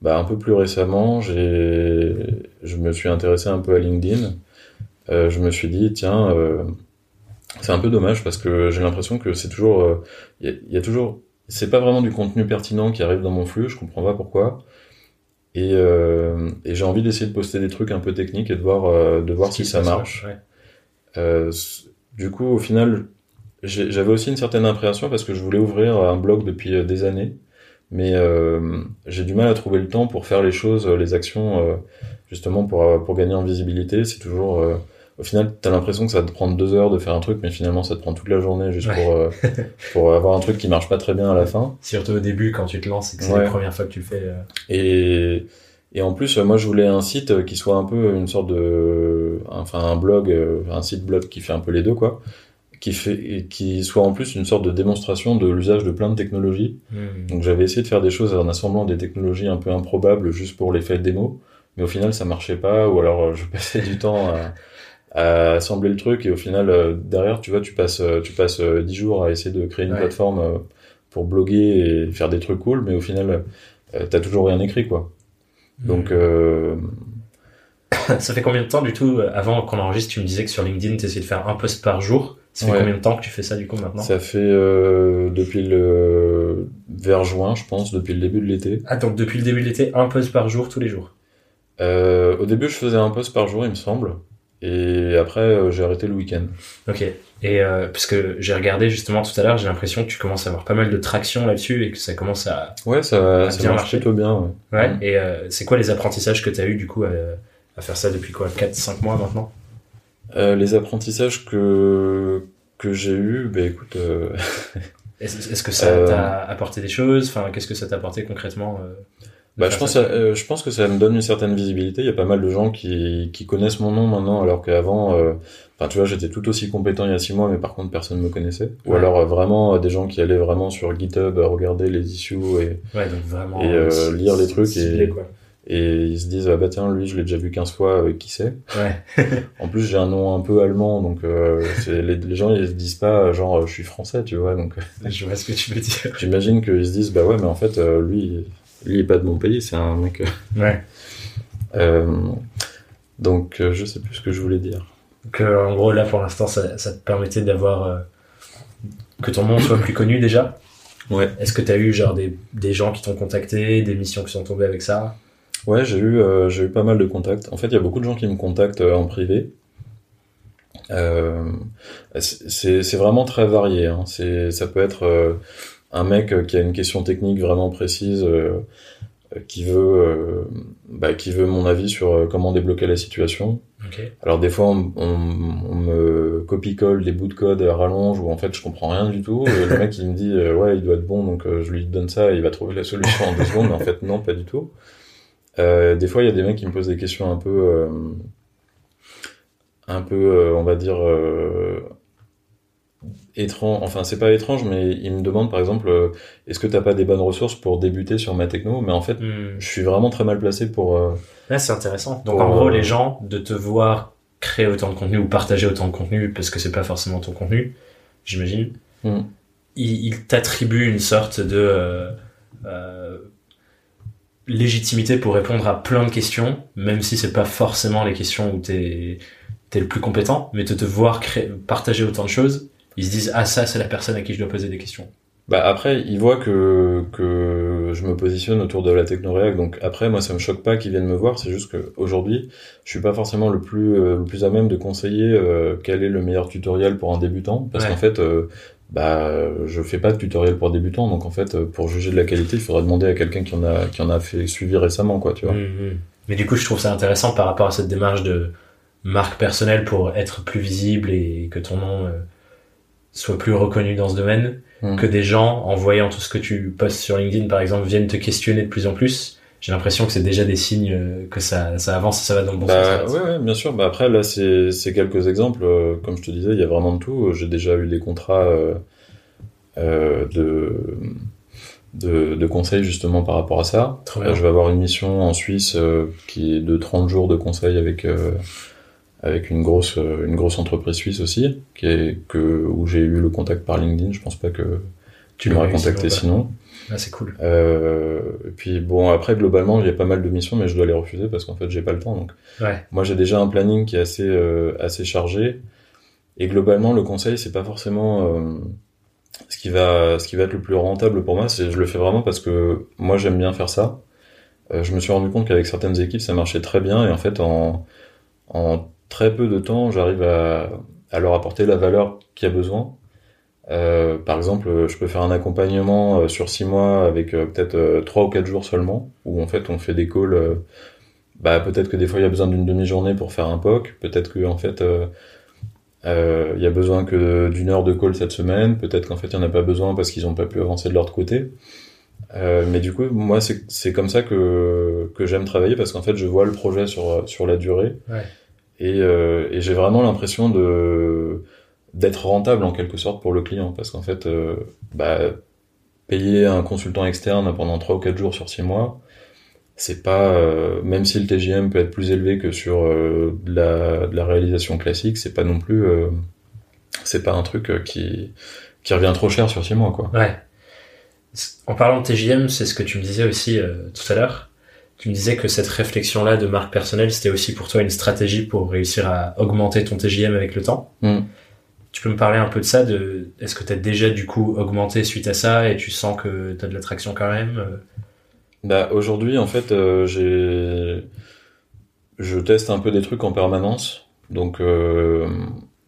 bah, un peu plus récemment, je me suis intéressé un peu à LinkedIn. je me suis dit tiens c'est un peu dommage parce que j'ai l'impression que c'est toujours, il y, y, a toujours, c'est pas vraiment du contenu pertinent qui arrive dans mon flux. Je comprends pas pourquoi. Et, euh, et j'ai envie d'essayer de poster des trucs un peu techniques et de voir, euh, de voir si ça marche. Ouais. Euh, du coup, au final, j'avais aussi une certaine appréhension parce que je voulais ouvrir un blog depuis des années, mais j'ai du mal à trouver le temps pour faire les choses, les actions, justement pour, pour gagner en visibilité. C'est toujours au final, t'as l'impression que ça va te prendre deux heures de faire un truc, mais finalement, ça te prend toute la journée juste pour, euh, pour avoir un truc qui marche pas très bien à la fin. Surtout au début, quand tu te lances et que c'est la première fois que tu le fais. Euh. Et, et en plus, moi, je voulais un site qui soit un peu une sorte de, enfin, un blog, un site blog qui fait un peu les deux, quoi. Qui fait, qui soit en plus une sorte de démonstration de l'usage de plein de technologies. Hmm. Donc, j'avais essayé de faire des choses en assemblant des technologies un peu improbables juste pour l'effet démo. Mais au final, ça marchait pas, ou alors je passais du temps à, à assembler le truc et au final euh, derrière tu vois tu passes euh, tu passes euh, dix jours à essayer de créer une plateforme pour bloguer et faire des trucs cool mais au final t'as toujours rien écrit quoi hmm. donc ça fait combien de temps du tout avant qu'on enregistre tu me disais que sur LinkedIn tu essayais de faire un post par jour ça fait combien de temps que tu fais ça du coup maintenant? Ça fait depuis le vers juin, je pense, depuis le début de l'été. Ah donc depuis le début de l'été, un post par jour tous les jours? au début, je faisais un post par jour, il me semble. Et après, euh, j'ai arrêté le week-end. Ok. Et euh, parce que j'ai regardé justement tout à l'heure, j'ai l'impression que tu commences à avoir pas mal de traction là-dessus et que ça commence à ouais, ça, ça marche plutôt bien. Ouais. ouais. Et euh, c'est quoi les apprentissages que tu as eu du coup à, à, faire ça depuis quoi 4-5 mois maintenant? Euh, Les apprentissages que que j'ai eu, ben écoute. Est-ce que ça t'a apporté des choses? Enfin, qu'est-ce que ça t'a apporté concrètement bah, je pense, euh, je pense que ça me donne une certaine visibilité. Il y a pas mal de gens qui, qui connaissent mon nom maintenant, alors qu'avant, euh, enfin, tu vois, j'étais tout aussi compétent il y a six mois, mais par contre, personne me connaissait. Ou alors euh, vraiment des gens qui allaient vraiment sur GitHub regarder les issues et, ouais, donc vraiment, et lire les trucs et, et ils se disent ah bah tiens lui je l'ai déjà vu 15 fois qui sait? Ouais. en plus j'ai un nom un peu allemand donc les, les, gens ils se disent pas genre je suis français tu vois donc. je vois ce que tu veux dire. J'imagine qu'ils se disent bah ouais mais en fait lui lui, il est pas de mon pays, c'est un mec. Euh, ouais. Euh, donc, euh, je sais plus ce que je voulais dire. Que, en gros, là, pour l'instant, ça, ça, te permettait d'avoir. que ton nom soit plus connu déjà? Ouais. Est-ce que tu as eu, genre, des, des gens qui t'ont contacté, des missions qui sont tombées avec ça? Ouais, j'ai eu, j'ai eu pas mal de contacts. En fait, il y a beaucoup de gens qui me contactent en privé. c'est vraiment très varié. Hein. Ça peut être un mec euh, qui a une question technique vraiment précise, euh, qui veut, euh, bah, qui veut mon avis sur comment débloquer la situation. Alors des fois, on, on, me copie-colle des bouts de code à rallonge où en fait je comprends rien du tout. Et le mec il me dit ouais il doit être bon donc je lui donne ça et il va trouver la solution en deux secondes. Mais en fait non pas du tout. Euh, des fois il y a des mecs qui me posent des questions un peu, un peu on va dire étrange, enfin c'est pas étrange, mais il me demande par exemple, euh, est-ce que t'as pas des bonnes ressources pour débuter sur ma techno? Mais en fait, hmm. je suis vraiment très mal placé pour. Euh, Là, c'est intéressant. Donc en gros, euh, les gens de te voir créer autant de contenu ou partager autant de contenu parce que c'est pas forcément ton contenu, j'imagine. Hmm. Ils, t'attribuent une sorte de légitimité pour répondre à plein de questions, même si c'est pas forcément les questions où t'es es le plus compétent, mais de te voir créer, partager autant de choses, ils se disent ah ça c'est la personne à qui je dois poser des questions. Bah après ils voient que que je me positionne autour de la techno React donc après moi ça me choque pas qu'ils viennent me voir c'est juste que aujourd'hui je suis pas forcément le plus euh, le plus à même de conseiller euh, quel est le meilleur tutoriel pour un débutant parce qu'en fait euh, bah je fais pas de tutoriel pour débutants donc en fait pour juger de la qualité il faudra demander à quelqu'un qui en a qui en a fait suivi récemment quoi tu vois. Mmh, mmh. Mais du coup je trouve ça intéressant par rapport à cette démarche de marque personnelle pour être plus visible et que ton nom soit plus reconnu dans ce domaine, hmm. que des gens, en voyant tout ce que tu postes sur LinkedIn, par exemple, viennent te questionner de plus en plus. J'ai l'impression que c'est déjà des signes euh, que ça, ça avance et ça va dans le bon bah, sens. Oui, bien sûr. Bah, après, là, c'est, quelques exemples. Euh, comme je te disais, il y a vraiment de tout. J'ai déjà eu des contrats euh, euh de, de, de, conseils justement par rapport à ça. je vais avoir une mission en Suisse qui est de 30 jours de conseils avec avec une grosse euh, une grosse entreprise suisse aussi qui est que où j'ai eu le contact par LinkedIn. Je pense pas que tu m'aurais contacté sinon. ah, c'est cool. Euh, et puis bon après globalement il y a pas mal de missions mais je dois les refuser parce qu'en fait j'ai pas le temps donc. Ouais. moi j'ai déjà un planning qui est assez euh, assez chargé. Et globalement, le conseil, c'est pas forcément euh, ce qui va ce qui va être le plus rentable pour moi. C'est je le fais vraiment parce que moi j'aime bien faire ça. Je me suis rendu compte qu'avec certaines équipes, ça marchait très bien. Et en fait en en très peu de temps, j'arrive à, leur apporter la valeur qu'il y a besoin. Euh, par exemple, je peux faire un accompagnement euh, sur six mois avec euh, peut-être trois ou quatre jours seulement, où en fait on fait des calls. bah peut-être que des fois il y a besoin d'une demi-journée pour faire un POC, peut-être que en fait il y a besoin que d'une heure de call cette semaine, peut-être qu'en fait il n'y en a pas besoin parce qu'ils n'ont pas pu avancer de leur côté. mais du coup, moi c'est comme ça que j'aime travailler parce qu'en fait je vois le projet sur la durée. Et, et j'ai vraiment l'impression de d'être rentable en quelque sorte pour le client. Parce qu'en fait euh, bah, payer un consultant externe pendant 3 ou 4 jours sur 6 mois c'est pas euh, même si le TGM peut être plus élevé que sur euh, de, la, réalisation classique c'est pas non plus c'est pas un truc qui qui revient trop cher sur 6 mois quoi. Ouais. En parlant de TGM c'est ce que tu me disais aussi tout à l'heure tu me disais que cette réflexion là de marque personnelle c'était aussi pour toi une stratégie pour réussir à augmenter ton TGM avec le temps mmh. Tu peux me parler un peu de ça de est-ce que tu as déjà du coup augmenté suite à ça et tu sens que tu as de l'attraction quand même euh? Bah aujourd'hui en fait euh, j'ai je teste un peu des trucs en permanence. Donc euh,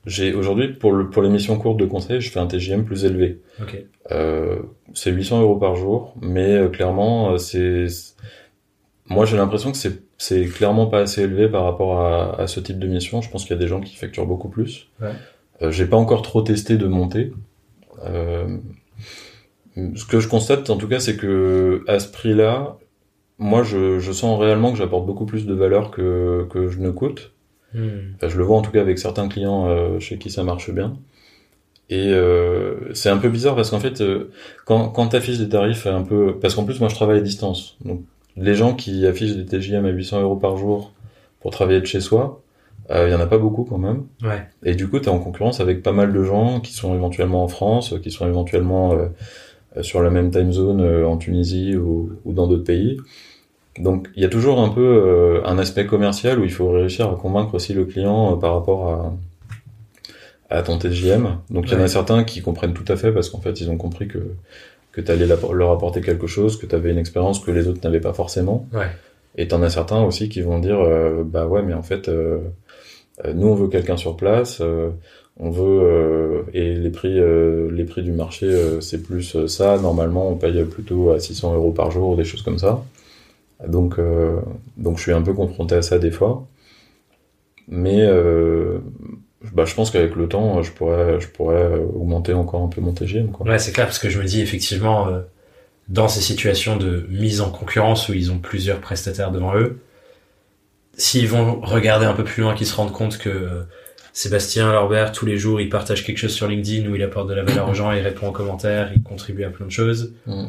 j'ai aujourd'hui pour le pour les missions courtes de conseil, je fais un TGM plus élevé. Okay. Euh, c'est 800 euros par jour, mais clairement c'est moi j'ai l'impression que c'est clairement pas assez élevé par rapport à, à ce type de mission. Je pense qu'il y a des gens qui facturent beaucoup plus. Ouais. Euh, j'ai pas encore trop testé de monter. Euh, ce que je constate en tout cas, c'est que à ce prix-là, moi je, je, sens réellement que j'apporte beaucoup plus de valeur que, que je ne coûte. Hmm. Enfin, je le vois en tout cas avec certains clients euh, chez qui ça marche bien. Et euh, c'est un peu bizarre parce qu'en fait, euh, quand, quand tu affiches des tarifs un peu... Parce qu'en plus, moi, je travaille à distance. Donc, les gens qui affichent des TJM à 800 euros par jour pour travailler de chez soi, il euh, y en a pas beaucoup quand même. Ouais. Et du coup, tu es en concurrence avec pas mal de gens qui sont éventuellement en France, qui sont éventuellement euh, sur la même time zone euh, en Tunisie ou, ou dans d'autres pays. Donc, il y a toujours un peu euh, un aspect commercial où il faut réussir à convaincre aussi le client euh, par rapport à, à ton TGM. Donc, il y en a certains qui comprennent tout à fait parce qu'en fait, ils ont compris que que tu allais leur apporter quelque chose, que tu avais une expérience que les autres n'avaient pas forcément. Ouais. Et t'en as certains aussi qui vont dire, bah ouais, mais en fait, euh, nous, on veut quelqu'un sur place. Euh, on veut euh, et les prix, les prix du marché, c'est plus ça. Normalement, on paye plutôt à 600 euros par jour, des choses comme ça. Donc, donc, je suis un peu confronté à ça des fois. Mais bah, je pense qu'avec le temps, je pourrais, je pourrais augmenter encore un peu mon TGM. Quoi. Ouais, c'est clair, parce que je me dis effectivement, euh, dans ces situations de mise en concurrence où ils ont plusieurs prestataires devant eux, s'ils vont regarder un peu plus loin, qu'ils se rendent compte que euh, Sébastien Lorbert, tous les jours, il partage quelque chose sur LinkedIn où il apporte de la valeur aux gens, il répond aux commentaires, il contribue à plein de choses. Mm.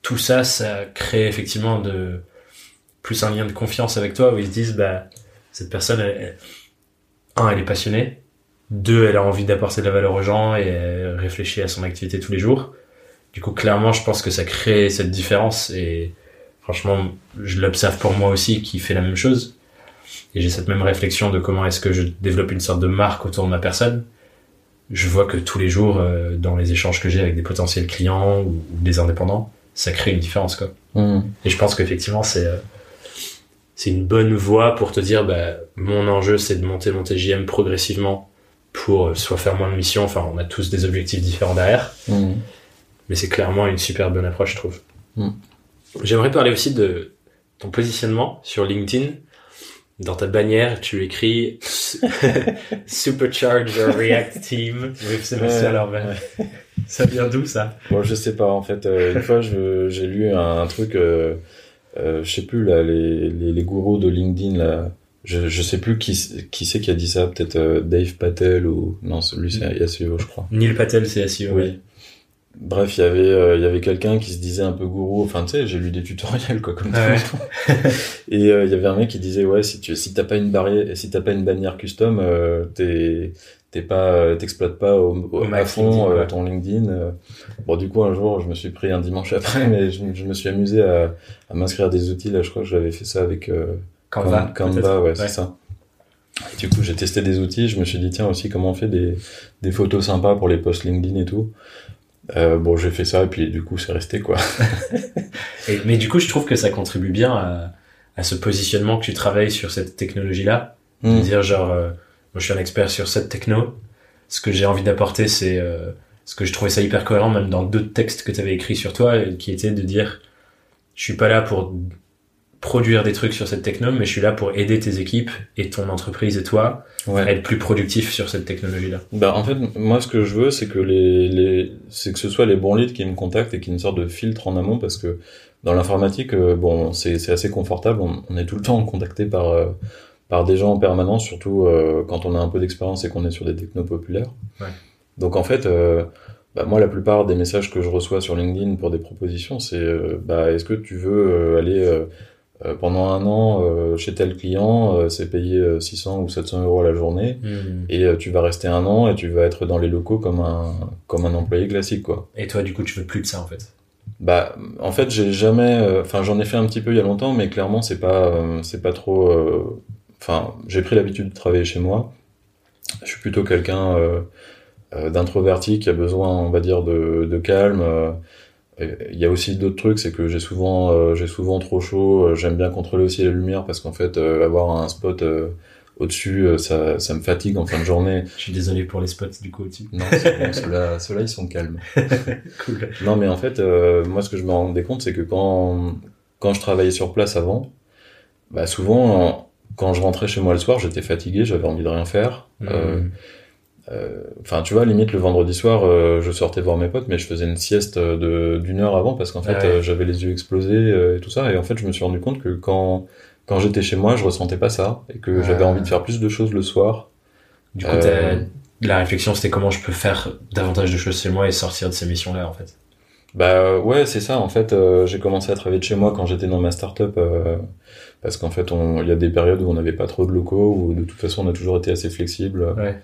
Tout ça, ça crée effectivement de plus un lien de confiance avec toi où ils se disent, bah, cette personne, elle, elle, un, elle est passionnée. Deux, elle a envie d'apporter de la valeur aux gens et elle réfléchit à son activité tous les jours. Du coup, clairement, je pense que ça crée cette différence et franchement, je l'observe pour moi aussi qui fait la même chose. Et j'ai cette même réflexion de comment est-ce que je développe une sorte de marque autour de ma personne. Je vois que tous les jours, euh, dans les échanges que j'ai avec des potentiels clients ou, ou, des indépendants, ça crée une différence, quoi. Mmh. Et je pense qu'effectivement, c'est, euh, c'est une bonne voie pour te dire, bah, mon enjeu, c'est de monter mon TJM progressivement pour euh, soit faire moins de missions. Enfin, on a tous des objectifs différents derrière. Mmh. Mais c'est clairement une super bonne approche, je trouve. Mmh. J'aimerais parler aussi de ton positionnement sur LinkedIn. Dans ta bannière, tu écris Supercharge React Team with Sébastien Lorbert. Ça vient d'où ça? Bon, je sais pas. En fait, euh, une fois, j'ai lu un, un truc, euh, euh, je sais plus là, les, les, les, gourous de LinkedIn là. Je, je sais plus qui, qui c'est qui a dit ça. Peut-être euh, Dave Patel ou non, lui c'est SEO, je crois. Neil Patel, c'est SEO. Oui. Bref, il y avait euh, il y avait quelqu'un qui se disait un peu gourou. Enfin, tu sais, j'ai lu des tutoriels quoi comme ouais. Et euh, il y avait un mec qui disait ouais, si tu si t'as pas une barrière, si t'as pas une bannière custom, t'es t'es pas t'exploites pas au, au, à fond LinkedIn, euh, ouais. ton LinkedIn. euh. Bon, du coup, un jour, je me suis pris un dimanche après, mais je, je me suis amusé à, à m'inscrire à des outils. Là, je crois que j'avais fait ça avec euh, Canva. Canva, ouais, c'est ça. du coup, j'ai testé des outils. Je me suis dit, tiens, aussi, comment on fait des, des photos sympas pour les posts LinkedIn et tout. Euh, bon, j'ai fait ça et puis du coup, c'est resté quoi. et, mais du coup, je trouve que ça contribue bien à, à ce positionnement que tu travailles sur cette technologie-là. De hmm. dire genre, euh, moi, je suis un expert sur cette techno. Ce que j'ai envie d'apporter, c'est euh, ce que je trouvais ça hyper cohérent, même dans d'autres textes que tu avais écrits sur toi, qui était de dire, je suis pas là pour produire des trucs sur cette techno, mais je suis là pour aider tes équipes et ton entreprise et toi à être plus productif sur cette technologie-là. Bah en fait, moi ce que je veux, c'est que les, les c'est que ce soit les bons leads qui me contactent et qui une sorte de filtre en amont, parce que dans l'informatique, euh, bon, c'est assez confortable, on, est tout le temps contacté par euh, par des gens en permanence, surtout euh, quand on a un peu d'expérience et qu'on est sur des technos populaires. Ouais. Donc en fait, bah, moi, la plupart des messages que je reçois sur LinkedIn pour des propositions, c'est bah, est-ce que tu veux aller euh, pendant un an euh, chez tel client, euh, c'est payé 600 ou 700 euros la journée, hmm. et tu vas rester un an et tu vas être dans les locaux comme un comme un employé classique quoi. Et toi du coup tu veux plus de ça en fait? Bah en fait j'ai jamais, enfin j'en ai fait un petit peu il y a longtemps, mais clairement c'est pas c'est pas trop, enfin j'ai pris l'habitude de travailler chez moi. Je suis plutôt quelqu'un d'introverti qui a besoin on va dire de, de calme il y a aussi d'autres trucs, c'est que j'ai souvent, euh, j'ai souvent trop chaud. Euh, j'aime bien contrôler aussi la lumière parce qu'en fait, euh, avoir un spot au-dessus, ça, ça me fatigue en fin de journée. Je suis désolé pour les spots du coup au-dessus. Non, ceux-là, ceux ils sont calmes. cool. Non, mais en fait, moi, ce que je me rendais compte, c'est que quand, quand je travaillais sur place avant, bah souvent, quand je rentrais chez moi le soir, j'étais fatigué, j'avais envie de rien faire. Mmh. Euh, enfin, tu vois, limite le vendredi soir, euh, je sortais voir mes potes, mais je faisais une sieste d'une heure avant parce qu'en fait, euh, j'avais les yeux explosés et tout ça. Et en fait, je me suis rendu compte que quand quand j'étais chez moi, je ressentais pas ça et que j'avais envie de faire plus de choses le soir. Du coup, la réflexion, c'était comment je peux faire davantage de choses chez moi et sortir de ces missions-là, en fait. Bah ouais, c'est ça. En fait, j'ai commencé à travailler de chez moi quand j'étais dans ma startup parce qu'en fait, il y a des périodes où on n'avait pas trop de locaux, où de toute façon, on a toujours été assez flexible. Ouais.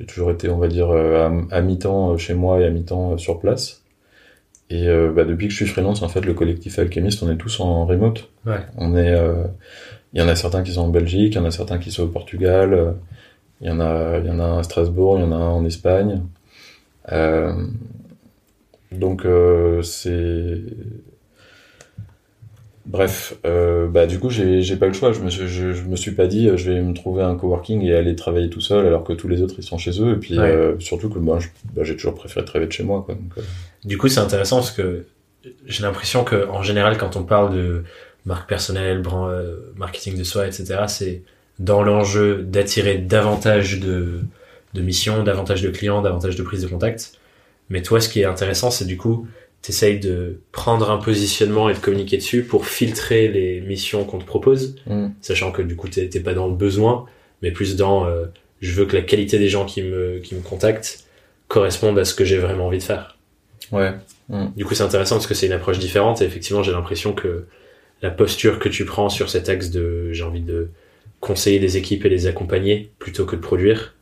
J'ai toujours été, on va dire, euh, à, mi-temps euh, chez moi et à mi-temps euh, sur place. Et bah, depuis que je suis freelance, en fait, le collectif Alchemist, on est tous en remote. Ouais. On est, il y en a certains qui sont en Belgique, il y en a certains qui sont au Portugal, il y en a, il y en a un à Strasbourg, il y en a un en Espagne. donc c'est Bref, euh, bah du coup j'ai pas le choix. Je me je, me suis pas dit euh, je vais me trouver un coworking et aller travailler tout seul alors que tous les autres ils sont chez eux. Et puis euh, surtout que moi bah, j'ai toujours préféré travailler de chez moi. Quoi, donc, Du coup c'est intéressant parce que j'ai l'impression que en général quand on parle de marque personnelle, brand, marketing de soi, etc. C'est dans l'enjeu d'attirer davantage de de missions, davantage de clients, davantage de prise de contact. Mais toi ce qui est intéressant c'est du coup t'essayes de prendre un positionnement et de communiquer dessus pour filtrer les missions qu'on te propose, mm. sachant que du coup t'es pas dans le besoin, mais plus dans euh, je veux que la qualité des gens qui me qui me contactent corresponde à ce que j'ai vraiment envie de faire. Ouais. Mm. Du coup c'est intéressant parce que c'est une approche différente et effectivement j'ai l'impression que la posture que tu prends sur cet axe de j'ai envie de conseiller les équipes et les accompagner plutôt que de produire,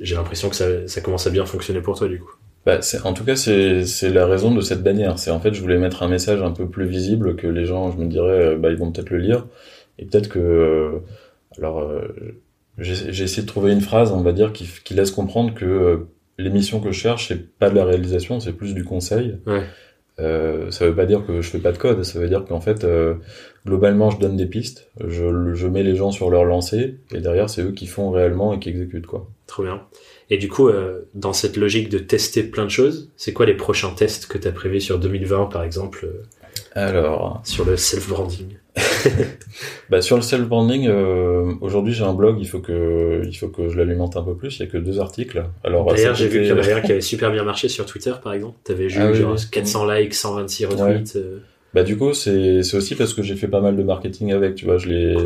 j'ai l'impression que ça, ça commence à bien fonctionner pour toi du coup. Bah, en tout cas, c'est la raison de cette bannière. C'est en fait, je voulais mettre un message un peu plus visible que les gens, je me dirais, euh, bah, ils vont peut-être le lire. Et peut-être que, euh, alors, euh, j'ai essayé de trouver une phrase, on va dire, qui, laisse comprendre que l'émission que je cherche, c'est pas de la réalisation, c'est plus du conseil. Euh, ça veut pas dire que je fais pas de code, ça veut dire qu'en fait, globalement, je donne des pistes, je, je mets les gens sur leur lancée, et derrière, c'est eux qui font réellement et qui exécutent, quoi. Trop bien. Et du coup, euh, dans cette logique de tester plein de choses, c'est quoi les prochains tests que tu as prévus sur 2020, par exemple euh, Alors, sur le self-branding. bah, sur le self-branding, euh, aujourd'hui j'ai un blog, il faut que il faut que je l'alimente un peu plus. Il y a que deux articles. Alors d'ailleurs, j'ai vu qu'il y en avait un qui avait super bien marché sur Twitter, par exemple. T'avais vu ah genre 400 likes, 126 retweets. Bah du coup c'est c'est aussi parce que j'ai fait pas mal de marketing avec, tu vois, je l'ai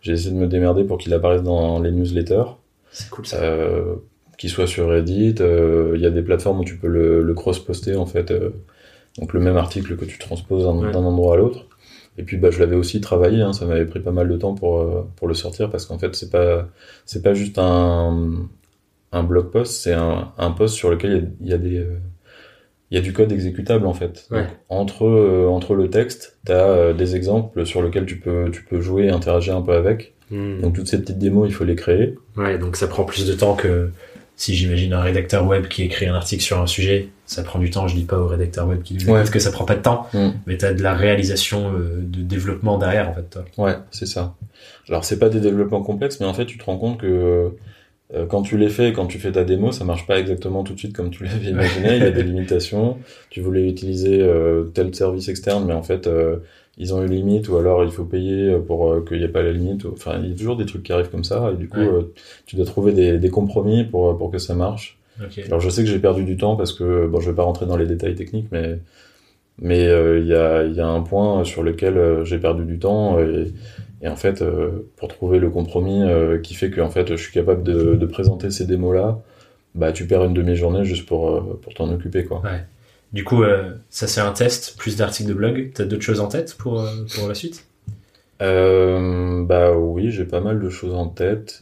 j'ai essayé de me démerder pour qu'il apparaisse dans les newsletters. C'est cool ça. Euh, qu'il soit sur Reddit. Euh, il y a des plateformes où tu peux le, le cross-poster en fait. Euh, donc le même article que tu transposes d'un endroit à l'autre. Et puis bah je l'avais aussi travaillé, hein, ça m'avait pris pas mal de temps pour euh, pour le sortir parce qu'en fait c'est pas c'est pas juste un un blog post, c'est un un post sur lequel il y a, des il il y a du code exécutable en fait. Ouais. Donc, entre euh, entre le texte, tu as des exemples sur lesquels tu peux tu peux jouer, interagir un peu avec. Hmm. Donc toutes ces petites démos, il faut les créer. Ouais, donc ça prend plus de temps que si j'imagine un rédacteur web qui écrit un article sur un sujet, ça prend du temps. Je dis pas au rédacteur web qui Ouais. parce que ça prend pas de temps, Mm. mais t'as de la réalisation euh, de développement derrière en fait. Toi. Ouais, c'est ça. Alors c'est pas des développements complexes, mais en fait tu te rends compte que euh, quand tu les fais, quand tu fais ta démo, ça marche pas exactement tout de suite comme tu l'avais imaginé. Il y a des limitations. Tu voulais utiliser euh, tel service externe, mais en fait ils ont une limite, ou alors il faut payer pour euh, qu'il n'y ait pas la limite. Enfin, il y a toujours des trucs qui arrivent comme ça, et du coup Ouais. euh, tu dois trouver des, des compromis pour pour que ça marche. Alors je sais que j'ai perdu du temps parce que bon, je vais pas rentrer dans les détails techniques, mais mais euh, il y a y a un point sur lequel j'ai perdu du temps et, et en fait pour trouver le compromis qui fait que en fait je suis capable de, de présenter ces démos là, bah tu perds une demi-journée juste pour pour t'en occuper quoi. Du coup, euh, ça c'est un test, plus d'articles de blog. T'as d'autres choses en tête pour euh, pour la suite? Euh, bah oui, j'ai pas mal de choses en tête.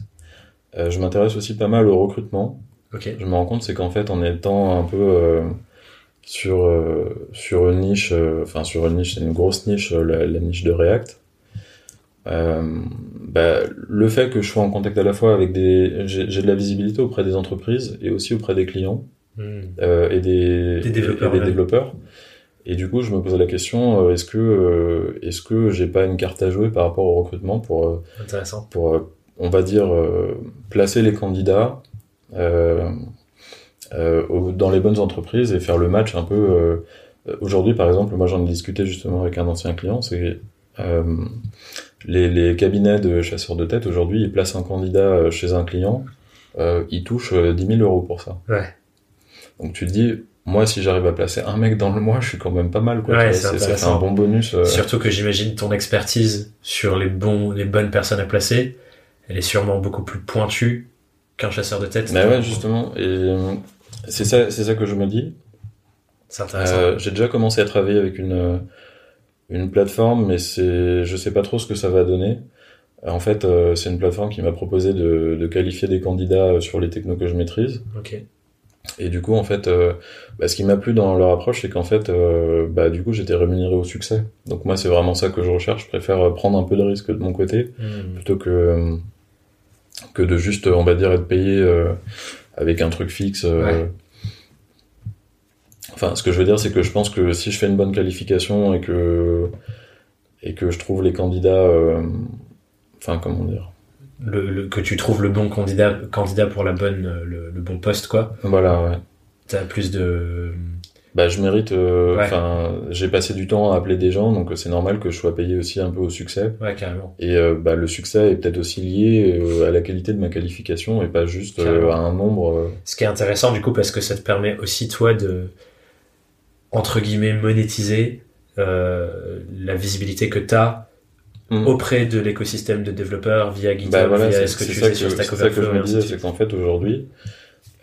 Je m'intéresse aussi pas mal au recrutement. Ok. je me rends compte, c'est qu'en fait, en étant un peu sur euh, sur une niche, euh, enfin sur une niche, c'est une grosse niche, euh, la, la niche de React. Bah, le fait que je sois en contact à la fois avec des, j'ai de la visibilité auprès des entreprises et aussi auprès des clients. Euh, et des, Des développeurs, et des ouais. développeurs. Et du coup, je me posais la question, euh, est-ce que euh, est-ce que j'ai pas une carte à jouer par rapport au recrutement pour Intéressant. pour, on va dire, placer les candidats dans les bonnes entreprises et faire le match un peu. Aujourd'hui, par exemple, moi j'en ai discuté justement avec un ancien client, c'est euh, les, les cabinets de chasseurs de tête aujourd'hui, ils placent un candidat chez un client, euh, ils touchent euh, 10 000 euros pour ça. Ouais. Donc tu te dis, moi si j'arrive à placer un mec dans le mois, je suis quand même pas mal. Quoi, Ouais, c'est un bon bonus. euh, Surtout que j'imagine ton expertise sur les bons, les bonnes personnes à placer, elle est sûrement beaucoup plus pointue qu'un chasseur de tête. Mais ouais, justement, et euh, c'est ça, c'est ça que je me dis. C'est intéressant. Euh, j'ai déjà commencé à travailler avec une une plateforme, mais c'est, je sais pas trop ce que ça va donner. En fait, euh, c'est une plateforme qui m'a proposé de, de qualifier des candidats sur les technos que je maîtrise. Ok. Et du coup, en fait, euh, bah, ce qui m'a plu dans leur approche, c'est qu'en fait, euh, bah, du coup, j'étais rémunéré au succès. Donc moi, c'est vraiment ça que je recherche. Je préfère euh, prendre un peu de risque de mon côté Hmm. plutôt que que de juste, on va dire, être payé euh, avec un truc fixe. Ouais. Enfin, ce que je veux dire, c'est que je pense que si je fais une bonne qualification et que et que je trouve les candidats, enfin, comment dire, Le, le- que tu trouves le bon candidat, candidat pour la bonne, euh, le, le bon poste, quoi. voilà, ouais. T'as plus de. Bah, je mérite. euh, Ouais. J'ai passé du temps à appeler des gens, donc c'est normal que je sois payé aussi un peu au succès. Ouais, carrément. Et euh, bah, le succès est peut-être aussi lié euh, à la qualité de ma qualification et pas juste euh, à un nombre. euh. Ce qui est intéressant, du coup, parce que ça te permet aussi, toi, de, entre guillemets, monétiser euh, la visibilité que t'as Mm. auprès de l'écosystème de développeurs via GitHub, Bah voilà, via ce que tu fais sur Stack c'est ça que je Overflow. me disais, c'est qu'en fait aujourd'hui,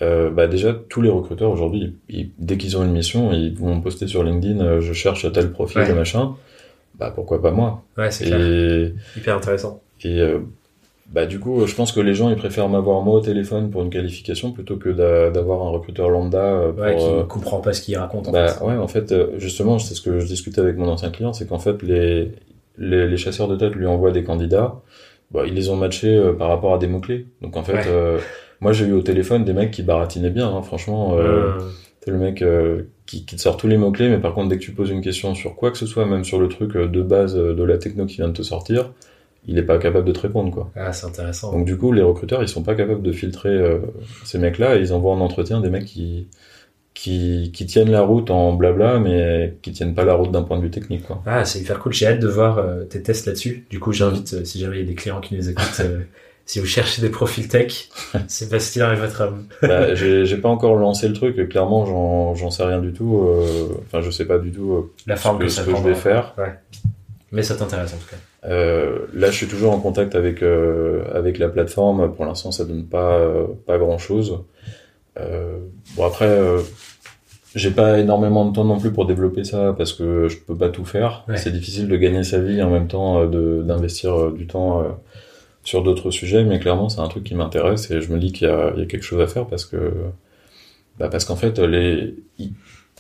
euh, bah déjà tous les recruteurs aujourd'hui, dès qu'ils ont une mission, ils vont poster sur LinkedIn, euh, je cherche tel profil, Ouais. machin. Bah pourquoi pas moi? Ouais, c'est clair. Et, Hyper intéressant. et euh, bah du coup, je pense que les gens ils préfèrent m'avoir moi au téléphone pour une qualification plutôt que d'a- d'avoir un recruteur lambda pour, Ouais, qui euh, comprend pas ce qu'il raconte, en bah fait. ouais, en fait, justement, c'est ce que je discutais avec mon ancien client, c'est qu'en fait, les, les, les chasseurs de tête lui envoient des candidats, bah, ils les ont matchés euh, par rapport à des mots-clés. Donc en fait, Ouais. euh, moi j'ai eu au téléphone des mecs qui baratinaient bien, hein, franchement. Euh, Euh, C'est le mec euh, qui, qui te sort tous les mots-clés, mais par contre, dès que tu poses une question sur quoi que ce soit, même sur le truc euh, de base euh, de la techno qui vient de te sortir, il est pas capable de te répondre, quoi. Ah, c'est intéressant. Donc du coup, les recruteurs, ils sont pas capables de filtrer euh, ces mecs-là, et ils envoient en entretien des mecs qui, qui, qui tiennent la route en blabla, mais qui tiennent pas la route d'un point de vue technique, quoi. Ah, c'est hyper cool. J'ai hâte de voir euh, tes tests là-dessus. Du coup, j'invite, euh, si jamais il y a des clients qui nous écoutent, euh, si vous cherchez des profils tech, Sébastien est votre homme. Bah, j'ai pas encore lancé le truc, clairement, j'en j'en sais rien du tout. Enfin, je sais pas du tout La ce forme que, que, ce ça que je vais faire. Ouais. Mais ça t'intéresse en tout cas. Euh, là, je suis toujours en contact avec euh, avec la plateforme. Pour l'instant, ça donne pas euh, pas grand chose. Euh, bon après, euh, j'ai pas énormément de temps non plus pour développer ça parce que je peux pas tout faire. Ouais. C'est difficile de gagner sa vie et en même temps euh, de d'investir du temps sur d'autres sujets. Mais clairement, c'est un truc qui m'intéresse et je me dis qu'il y a il y a quelque chose à faire parce que bah parce qu'en fait les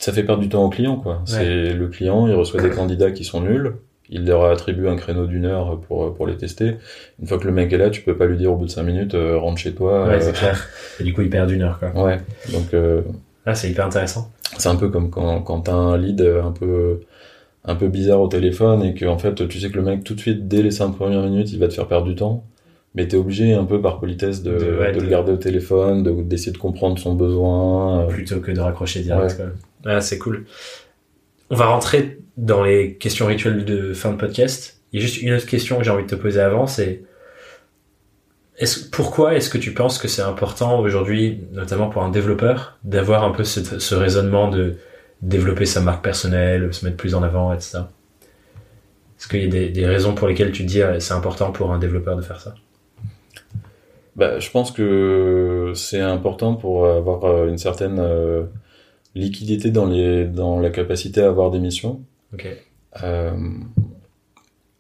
ça fait perdre du temps au client, quoi. C'est le client, il reçoit des candidats qui sont nuls, il leur a attribué un créneau d'une heure pour, pour les tester. Une fois que le mec est là, tu peux pas lui dire au bout de cinq minutes, euh, rentre chez toi. Ouais, c'est clair. Et du coup, il perd une heure, quoi. Ouais. Donc, ah, c'est hyper intéressant. C'est un peu comme quand, quand t'as un lead un peu, un peu bizarre au téléphone et que, en fait, tu sais que le mec, tout de suite, dès les cinq premières minutes, il va te faire perdre du temps mais t'es obligé un peu par politesse de, de, le garder au téléphone, d'essayer de, comprendre son besoin. Euh. Plutôt que de raccrocher direct. Ah, c'est cool. On va rentrer dans les questions rituelles de fin de podcast. Il y a juste une autre question que j'ai envie de te poser avant, c'est est pourquoi est-ce que tu penses que c'est important aujourd'hui, notamment pour un développeur, d'avoir un peu ce, raisonnement de développer sa marque personnelle, se mettre plus en avant, etc. Est-ce qu'il y a des, raisons pour lesquelles tu te dis c'est important pour un développeur de faire ça? Bah, je pense que c'est important pour avoir euh, une certaine euh, liquidité dans, les, dans la capacité à avoir des missions. Euh,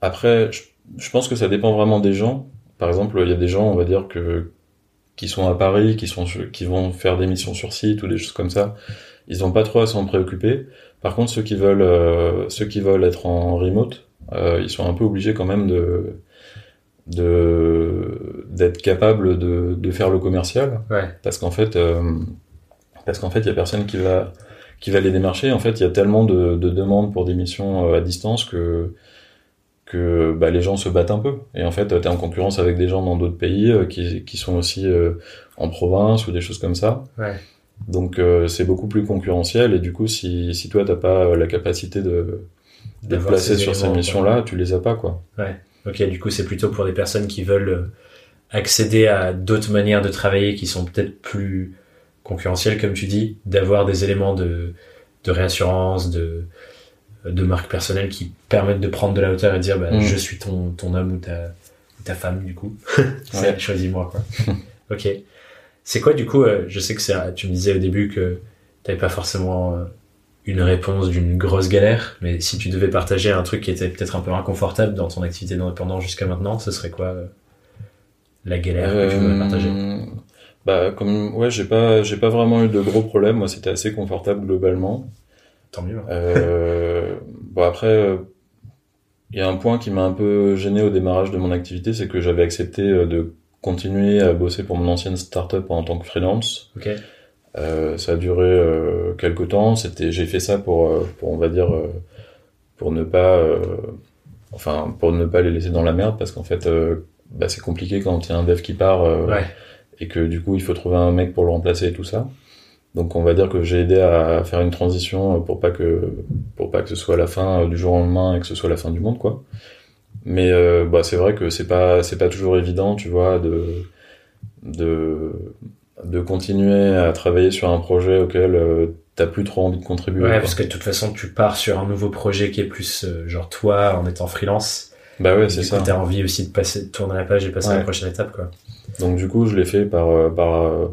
après, je, pense que ça dépend vraiment des gens. Par exemple, il y a des gens, on va dire que qui sont à Paris, qui sont qui vont faire des missions sur site ou des choses comme ça. Ils n'ont pas trop à s'en préoccuper. Par contre, ceux qui veulent ceux qui veulent être en remote, ils sont un peu obligés quand même de de d'être capable de, de faire le commercial ouais. parce qu'en fait euh, parce qu'en fait il y a personne qui va qui va les démarcher. En fait il y a tellement de, de demandes pour des missions euh, à distance que que bah, les gens se battent un peu. Et en fait tu es en concurrence avec des gens dans d'autres pays euh, qui, qui sont aussi en province ou des choses comme ça. Ouais. donc c'est beaucoup plus concurrentiel. Et du coup si si toi t'as pas la capacité de placé sur ces missions là tu les as pas quoi. Ouais. Ok, du coup, c'est plutôt pour des personnes qui veulent euh, accéder à d'autres manières de travailler qui sont peut-être plus concurrentielles, comme tu dis, d'avoir des éléments de, de réassurance, de, de marque personnelle qui permettent de prendre de la hauteur et de dire bah, mm. je suis ton, ton homme ou ta, ta femme, du coup. ouais. Choisis-moi, quoi. ok. C'est quoi, du coup, euh, je sais que c'est, tu me disais au début que t'avais pas forcément euh, une réponse d'une grosse galère, mais si tu devais partager un truc qui était peut-être un peu inconfortable dans ton activité d'indépendant jusqu'à maintenant, ce serait quoi euh, la galère que tu voudrais partager? Bah comme ouais, j'ai pas j'ai pas vraiment eu de gros problèmes. Moi, c'était assez confortable globalement. Tant mieux. Euh, bon après, il y a un point qui m'a un peu gêné au démarrage de mon activité, c'est que j'avais accepté de continuer à bosser pour mon ancienne startup en tant que freelance. Ok. Euh, ça a duré euh, quelques temps. C'était, j'ai fait ça pour, euh, pour on va dire, euh, pour ne pas, enfin, pour ne pas les laisser dans la merde, parce qu'en fait, bah, c'est compliqué quand il y a un dev qui part ouais. Et que du coup, il faut trouver un mec pour le remplacer et tout ça. Donc, on va dire que j'ai aidé à faire une transition pour pas que, pour pas que ce soit la fin du jour au lendemain et que ce soit la fin du monde, quoi. Mais bah, c'est vrai que c'est pas, c'est pas toujours évident, tu vois, de, de de continuer à travailler sur un projet auquel euh, t'as plus trop envie de contribuer. Ouais, parce que de toute façon, tu pars sur un nouveau projet qui est plus euh, genre toi en étant freelance. Bah ouais, c'est ça. T'as envie aussi de passer, de tourner la page et passer à la prochaine étape, quoi. Donc du coup, je l'ai fait par, euh, par,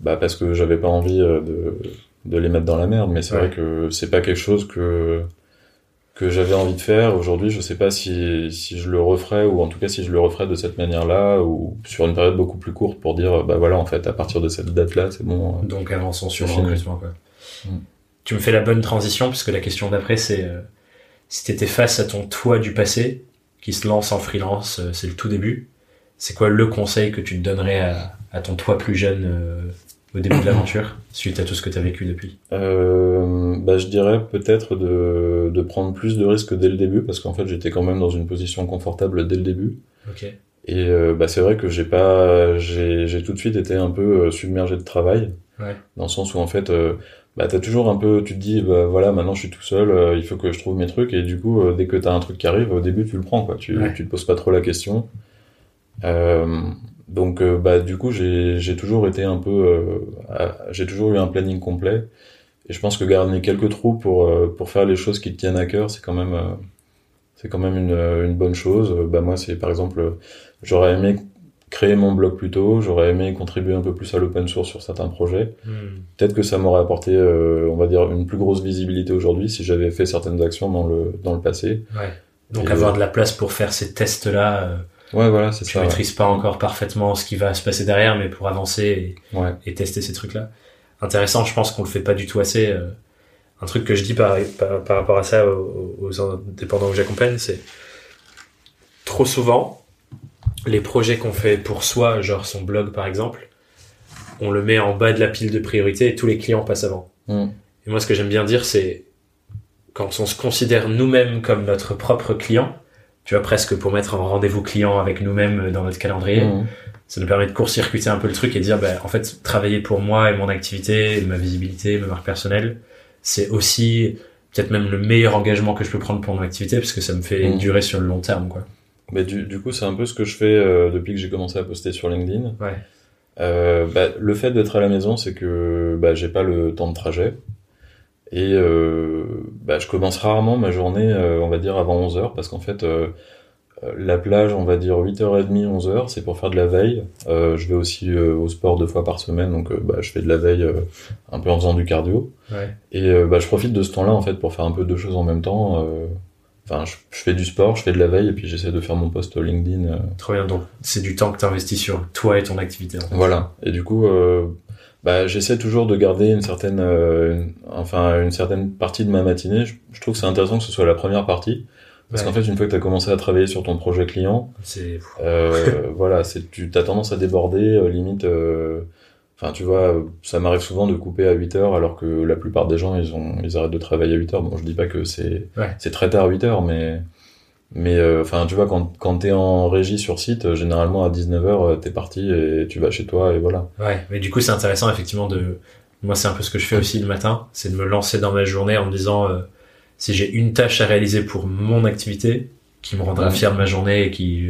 bah parce que j'avais pas envie de, de les mettre dans la merde, mais c'est vrai que c'est pas quelque chose que que j'avais envie de faire. Aujourd'hui, je sais pas si, si je le referais ou en tout cas si je le referais de cette manière-là ou sur une période beaucoup plus courte pour dire bah voilà en fait à partir de cette date-là c'est bon. Euh, Donc avançons sur le recrutement quoi. Mm. Tu me fais la bonne transition puisque la question d'après c'est euh, si t'étais face à ton toi du passé qui se lance en freelance, euh, c'est le tout début. C'est quoi le conseil que tu te donnerais à, à ton toi plus jeune au début de l'aventure, suite à tout ce que tu as vécu depuis? Euh, bah, Je dirais peut-être de, de, prendre plus de risques dès le début, parce qu'en fait j'étais quand même dans une position confortable dès le début. Okay. Et euh, bah, c'est vrai que j'ai pas, j'ai tout de suite été un peu euh, submergé de travail, ouais. dans le sens où en fait, euh, bah, t'as toujours un peu, tu te dis, bah, voilà, maintenant je suis tout seul, euh, il faut que je trouve mes trucs, et du coup, euh, dès que t'as un truc qui arrive, au début tu le prends, quoi. Tu, ouais. tu te poses pas trop la question. Euh, donc euh, bah du coup j'ai j'ai toujours été un peu euh, j'ai toujours eu un planning complet. Et je pense que garder quelques trous pour euh, pour faire les choses qui te tiennent à cœur c'est quand même c'est quand même une une bonne chose. Bah moi c'est par exemple j'aurais aimé créer mon blog plus tôt. J'aurais aimé contribuer un peu plus à l'open source sur certains projets. Mmh. peut-être que ça m'aurait apporté on va dire une plus grosse visibilité aujourd'hui si j'avais fait certaines actions dans le dans le passé. Ouais. donc et avoir de la place pour faire ces tests là Ouais, voilà, c'est ça. Tu maîtrises ouais. pas encore parfaitement ce qui va se passer derrière, mais pour avancer et, ouais. et tester ces trucs-là. Intéressant, je pense qu'on le fait pas du tout assez. Euh, un truc que je dis par, par, rapport à ça aux, aux indépendants que j'accompagne, c'est trop souvent, les projets qu'on fait pour soi, genre son blog par exemple, on le met en bas de la pile de priorité et tous les clients passent avant. Mm. Et moi, ce que j'aime bien dire, c'est quand on se considère nous-mêmes comme notre propre client, tu vois, presque pour mettre un rendez-vous client avec nous-mêmes dans notre calendrier, mm. ça nous permet de court-circuiter un peu le truc et de dire, ben, en fait, travailler pour moi et mon activité, ma visibilité, ma marque personnelle, c'est aussi peut-être même le meilleur engagement que je peux prendre pour mon activité parce que ça me fait mm. durer sur le long terme, quoi. Mais du, du coup, c'est un peu ce que je fais euh, depuis que j'ai commencé à poster sur LinkedIn. Ouais. Euh, bah, le fait d'être à la maison, c'est que bah, j'ai pas le temps de trajet. Et euh, bah, je commence rarement ma journée, euh, on va dire, avant 11h, parce qu'en fait, euh, la plage, on va dire 8h30, 11h, c'est pour faire de la veille. je vais aussi au sport deux fois par semaine, donc bah, je fais de la veille un peu en faisant du cardio. Ouais. Et bah, je profite de ce temps-là, en fait, pour faire un peu deux choses en même temps. Enfin, je, fais du sport, je fais de la veille et puis j'essaie de faire mon post LinkedIn. Trop bien, donc c'est du temps que tu investis sur toi et ton activité. Voilà, et du coup, bah, j'essaie toujours de garder une certaine, euh, enfin, une certaine partie de ma matinée. Je, trouve que c'est intéressant que ce soit la première partie. Parce qu'en fait, une fois que tu as commencé à travailler sur ton projet client, c'est euh, voilà, c'est tu as tendance à déborder, limite Enfin, tu vois, ça m'arrive souvent de couper à 8 heures alors que la plupart des gens, ils ont, ils arrêtent de travailler à 8 heures. Bon, je dis pas que c'est, c'est très tard à 8 heures, mais, mais, euh, enfin, tu vois, quand, quand t'es en régie sur site, généralement à 19 heures, euh, t'es parti et tu vas chez toi et voilà. Ouais, mais du coup, c'est intéressant, effectivement, de, moi, c'est un peu ce que je fais aussi le matin, c'est de me lancer dans ma journée en me disant, euh, si j'ai une tâche à réaliser pour mon activité, qui me rendra fier de ma journée et qui,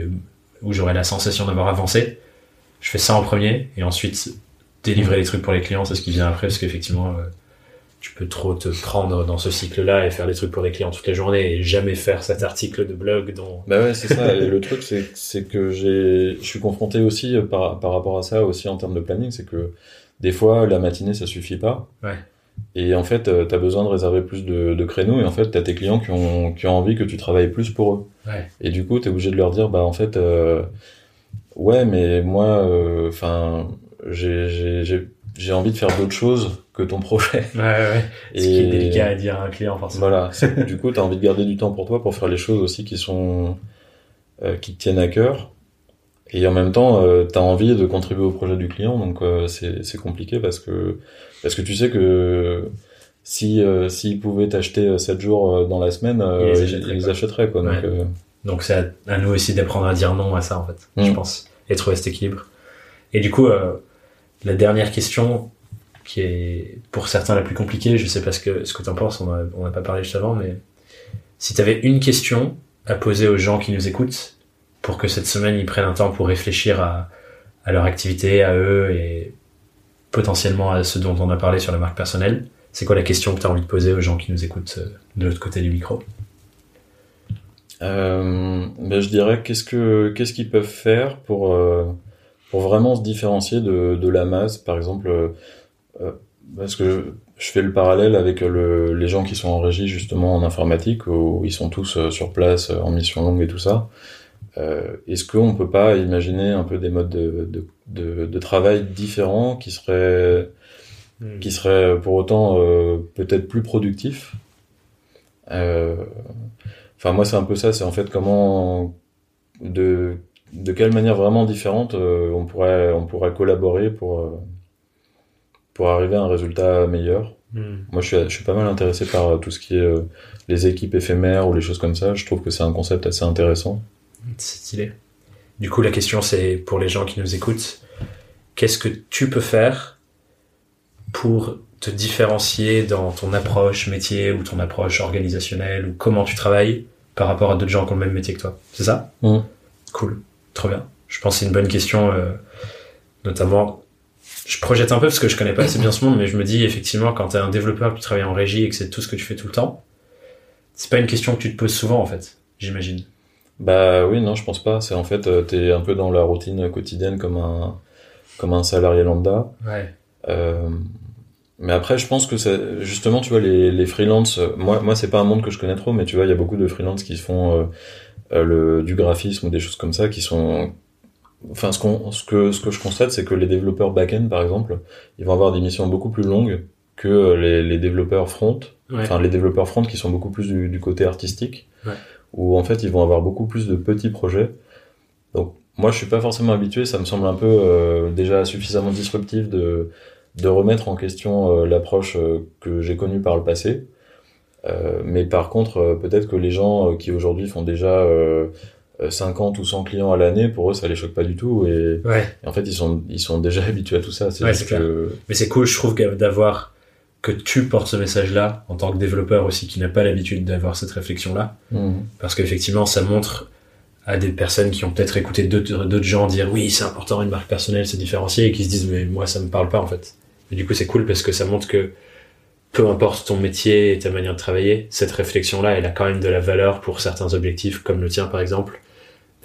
où j'aurai la sensation d'avoir avancé, je fais ça en premier et ensuite délivrer les trucs pour les clients, c'est ce qui vient après, parce qu'effectivement, euh, tu peux trop te prendre dans ce cycle-là et faire des trucs pour les clients toute la journée et jamais faire cet article de blog dont... Bah ouais, c'est ça. et le truc, c'est que j'ai, je suis confronté aussi euh, par, par rapport à ça aussi en termes de planning, c'est que des fois, la matinée, ça suffit pas. Ouais. Et en fait, euh, tu as besoin de réserver plus de, de créneaux et en fait, tu as tes clients qui ont, qui ont envie que tu travailles plus pour eux. Ouais. Et du coup, tu es obligé de leur dire, bah en fait, ouais, mais moi, enfin, j'ai envie de faire d'autres choses que ton projet. Ouais, ouais. Ce qui est délicat à dire à un client, forcément. Voilà. du coup, tu as envie de garder du temps pour toi pour faire les choses aussi qui sont euh, qui te tiennent à cœur. Et en même temps, euh, tu as envie de contribuer au projet du client, donc euh, c'est compliqué parce que parce que tu sais que si euh, s'ils pouvaient t'acheter 7 jours dans la semaine, ils, les achèteraient, quoi. Donc donc c'est à, nous aussi d'apprendre à dire non à ça en fait, je mm. pense, et trouver cet équilibre. Et du coup, la dernière question, qui est pour certains la plus compliquée, je sais pas ce que, ce que penses, on n'a pas parlé juste avant, mais si tu avais une question à poser aux gens qui nous écoutent pour que cette semaine ils prennent un temps pour réfléchir à, leur activité, à eux et potentiellement à ce dont on a parlé sur la marque personnelle, c'est quoi la question que tu as envie de poser aux gens qui nous écoutent euh, de l'autre côté du micro? Euh, ben je dirais qu'est-ce que qu'est-ce qu'ils peuvent faire pour euh, vraiment se différencier de, la masse, par exemple, parce que je fais le parallèle avec le, les gens qui sont en régie justement en informatique, où ils sont tous euh, sur place en mission longue et tout ça. Euh, Est-ce qu'on peut pas imaginer un peu des modes de, de, de, de travail différents qui seraient, hmm. qui seraient pour autant euh, peut-être plus productifs? Enfin moi c'est un peu ça, c'est en fait comment de de quelle manière vraiment différente euh, on pourrait on pourrait collaborer pour euh, pour arriver à un résultat meilleur. Hmm. Moi, je suis, je suis pas mal intéressé par euh, tout ce qui est les équipes éphémères ou les choses comme ça. Je trouve que c'est un concept assez intéressant. C'est stylé. Du coup, la question, c'est pour les gens qui nous écoutent, qu'est-ce que tu peux faire pour te différencier dans ton approche métier ou ton approche organisationnelle ou comment tu travailles par rapport à d'autres gens qui ont le même métier que toi? C'est ça? Hmm. Cool. Trop bien. Je pense que c'est une bonne question, euh, notamment. Je projette un peu parce que je connais pas assez bien ce monde, mais je me dis effectivement quand tu es un développeur qui travaille en régie et que c'est tout ce que tu fais tout le temps, c'est pas une question que tu te poses souvent en fait, j'imagine. Bah oui, non, je pense pas. C'est en fait, euh, tu es un peu dans la routine quotidienne comme un comme un salarié lambda. Ouais. Euh, mais après, je pense que justement, tu vois, les, les freelances. Moi, moi, c'est pas un monde que je connais trop, mais tu vois, il y a beaucoup de freelances qui font euh, euh, le, du graphisme ou des choses comme ça qui sont enfin ce, que ce que je constate c'est que les développeurs back-end par exemple ils vont avoir des missions beaucoup plus longues que les, les développeurs front enfin les développeurs front qui sont beaucoup plus du, du côté artistique, Ouais. où en fait ils vont avoir beaucoup plus de petits projets. Donc moi je suis pas forcément habitué, ça me semble un peu euh, déjà suffisamment disruptif de, de remettre en question euh, l'approche euh, que j'ai connue par le passé. Mais par contre, peut-être que les gens qui aujourd'hui font déjà 50 ou 100 clients à l'année, pour eux ça les choque pas du tout et, Ouais. et en fait ils sont, ils sont déjà habitués à tout ça. C'est Ouais, que... Mais c'est cool, je trouve, d'avoir que tu portes ce message-là en tant que développeur aussi qui n'a pas l'habitude d'avoir cette réflexion-là. Mhm. Parce qu'effectivement, ça montre à des personnes qui ont peut-être écouté d'autres d'autres gens dire oui, c'est important, une marque personnelle, c'est différencié, et qui se disent mais moi, ça me parle pas en fait. Et du coup, c'est cool parce que ça montre que peu importe ton métier et ta manière de travailler, cette réflexion-là, elle a quand même de la valeur pour certains objectifs, comme le tien par exemple,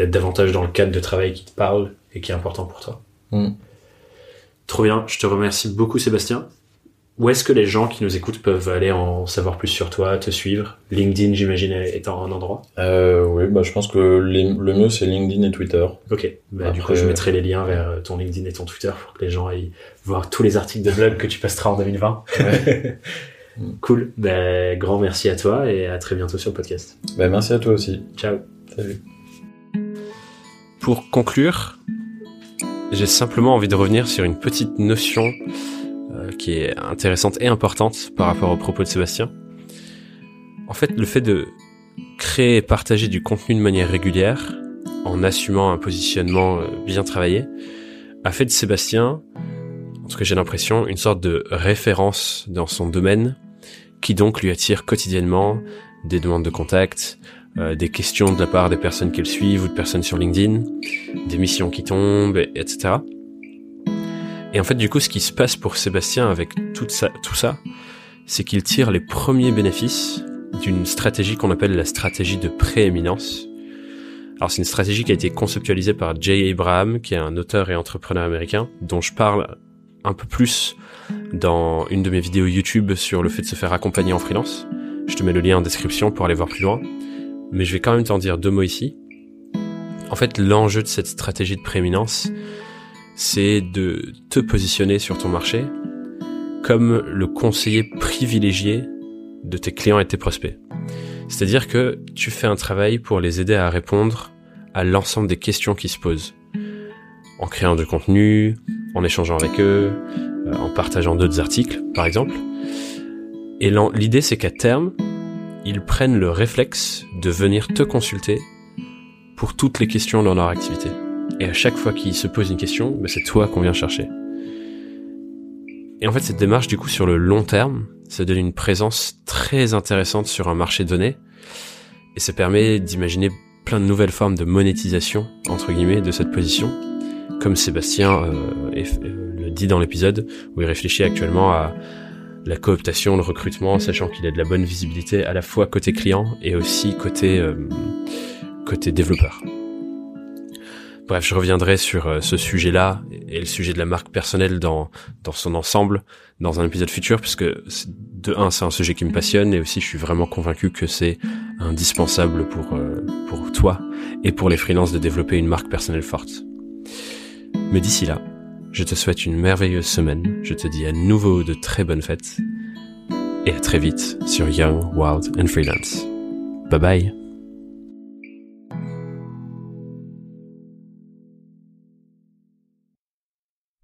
d'être davantage dans le cadre de travail qui te parle et qui est important pour toi. Mm. Trop bien, je te remercie beaucoup Sébastien. Où est-ce que les gens qui nous écoutent peuvent aller en savoir plus sur toi, te suivre? LinkedIn, j'imagine, est un endroit. Euh, oui, bah, je pense que les- le mieux c'est LinkedIn et Twitter. Ok, bah, du coup je euh, mettrai les liens vers ton LinkedIn et ton Twitter pour que les gens aillent voir tous les articles de blog que tu passeras en 2020. cool, bah, grand merci à toi et à très bientôt sur le podcast. Bah, merci à toi aussi. Ciao. Salut. Pour conclure, j'ai simplement envie de revenir sur une petite notion euh, qui est intéressante et importante par rapport aux propos de Sébastien. En fait, le fait de créer et partager du contenu de manière régulière, en assumant un positionnement euh, bien travaillé, a fait de Sébastien, en tout cas j'ai l'impression, une sorte de référence dans son domaine, qui donc lui attire quotidiennement des demandes de contact, euh, des questions de la part des personnes qui le suivent ou de personnes sur LinkedIn, des missions qui tombent, et- etc. Et en fait, du coup, ce qui se passe pour Sébastien avec tout ça, tout ça, c'est qu'il tire les premiers bénéfices d'une stratégie qu'on appelle la stratégie de prééminence. Alors, c'est une stratégie qui a été conceptualisée par Jay Abraham, qui est un auteur et entrepreneur américain, dont je parle un peu plus dans une de mes vidéos YouTube sur le fait de se faire accompagner en freelance. Je te mets le lien en description pour aller voir plus loin mais je vais quand même t'en dire deux mots ici. En fait, l'enjeu de cette stratégie de prééminence, c'est de te positionner sur ton marché comme le conseiller privilégié de tes clients et tes prospects. C'est-à-dire que tu fais un travail pour les aider à répondre à l'ensemble des questions qui se posent. En créant du contenu, en échangeant avec eux, euh, en partageant d'autres articles, par exemple. Et l'idée, c'est qu'à terme, ils prennent le réflexe de venir te consulter pour toutes les questions dans leur activité. Et à chaque fois qu'ils se posent une question, bah, c'est toi qu'on vient chercher. Et en fait, cette démarche, du coup, sur le long terme, ça donne une présence très intéressante sur un marché donné. Et ça permet d'imaginer plein de nouvelles formes de monétisation, entre guillemets, de cette position. Comme Sébastien euh, euh, le dit dans l'épisode, où il réfléchit actuellement à la cooptation, le recrutement, sachant qu'il a de la bonne visibilité à la fois côté client et aussi côté euh, côté développeur. Bref, je reviendrai sur euh, ce sujet-là et le sujet de la marque personnelle dans dans son ensemble dans un épisode futur, puisque de un, c'est un sujet qui me passionne et aussi je suis vraiment convaincu que c'est indispensable pour euh, pour toi et pour les freelances de développer une marque personnelle forte. Mais d'ici là, je te souhaite une merveilleuse semaine. Je te dis à nouveau de très bonnes fêtes. Et à très vite sur Young, Wild and Freelance. Bye bye.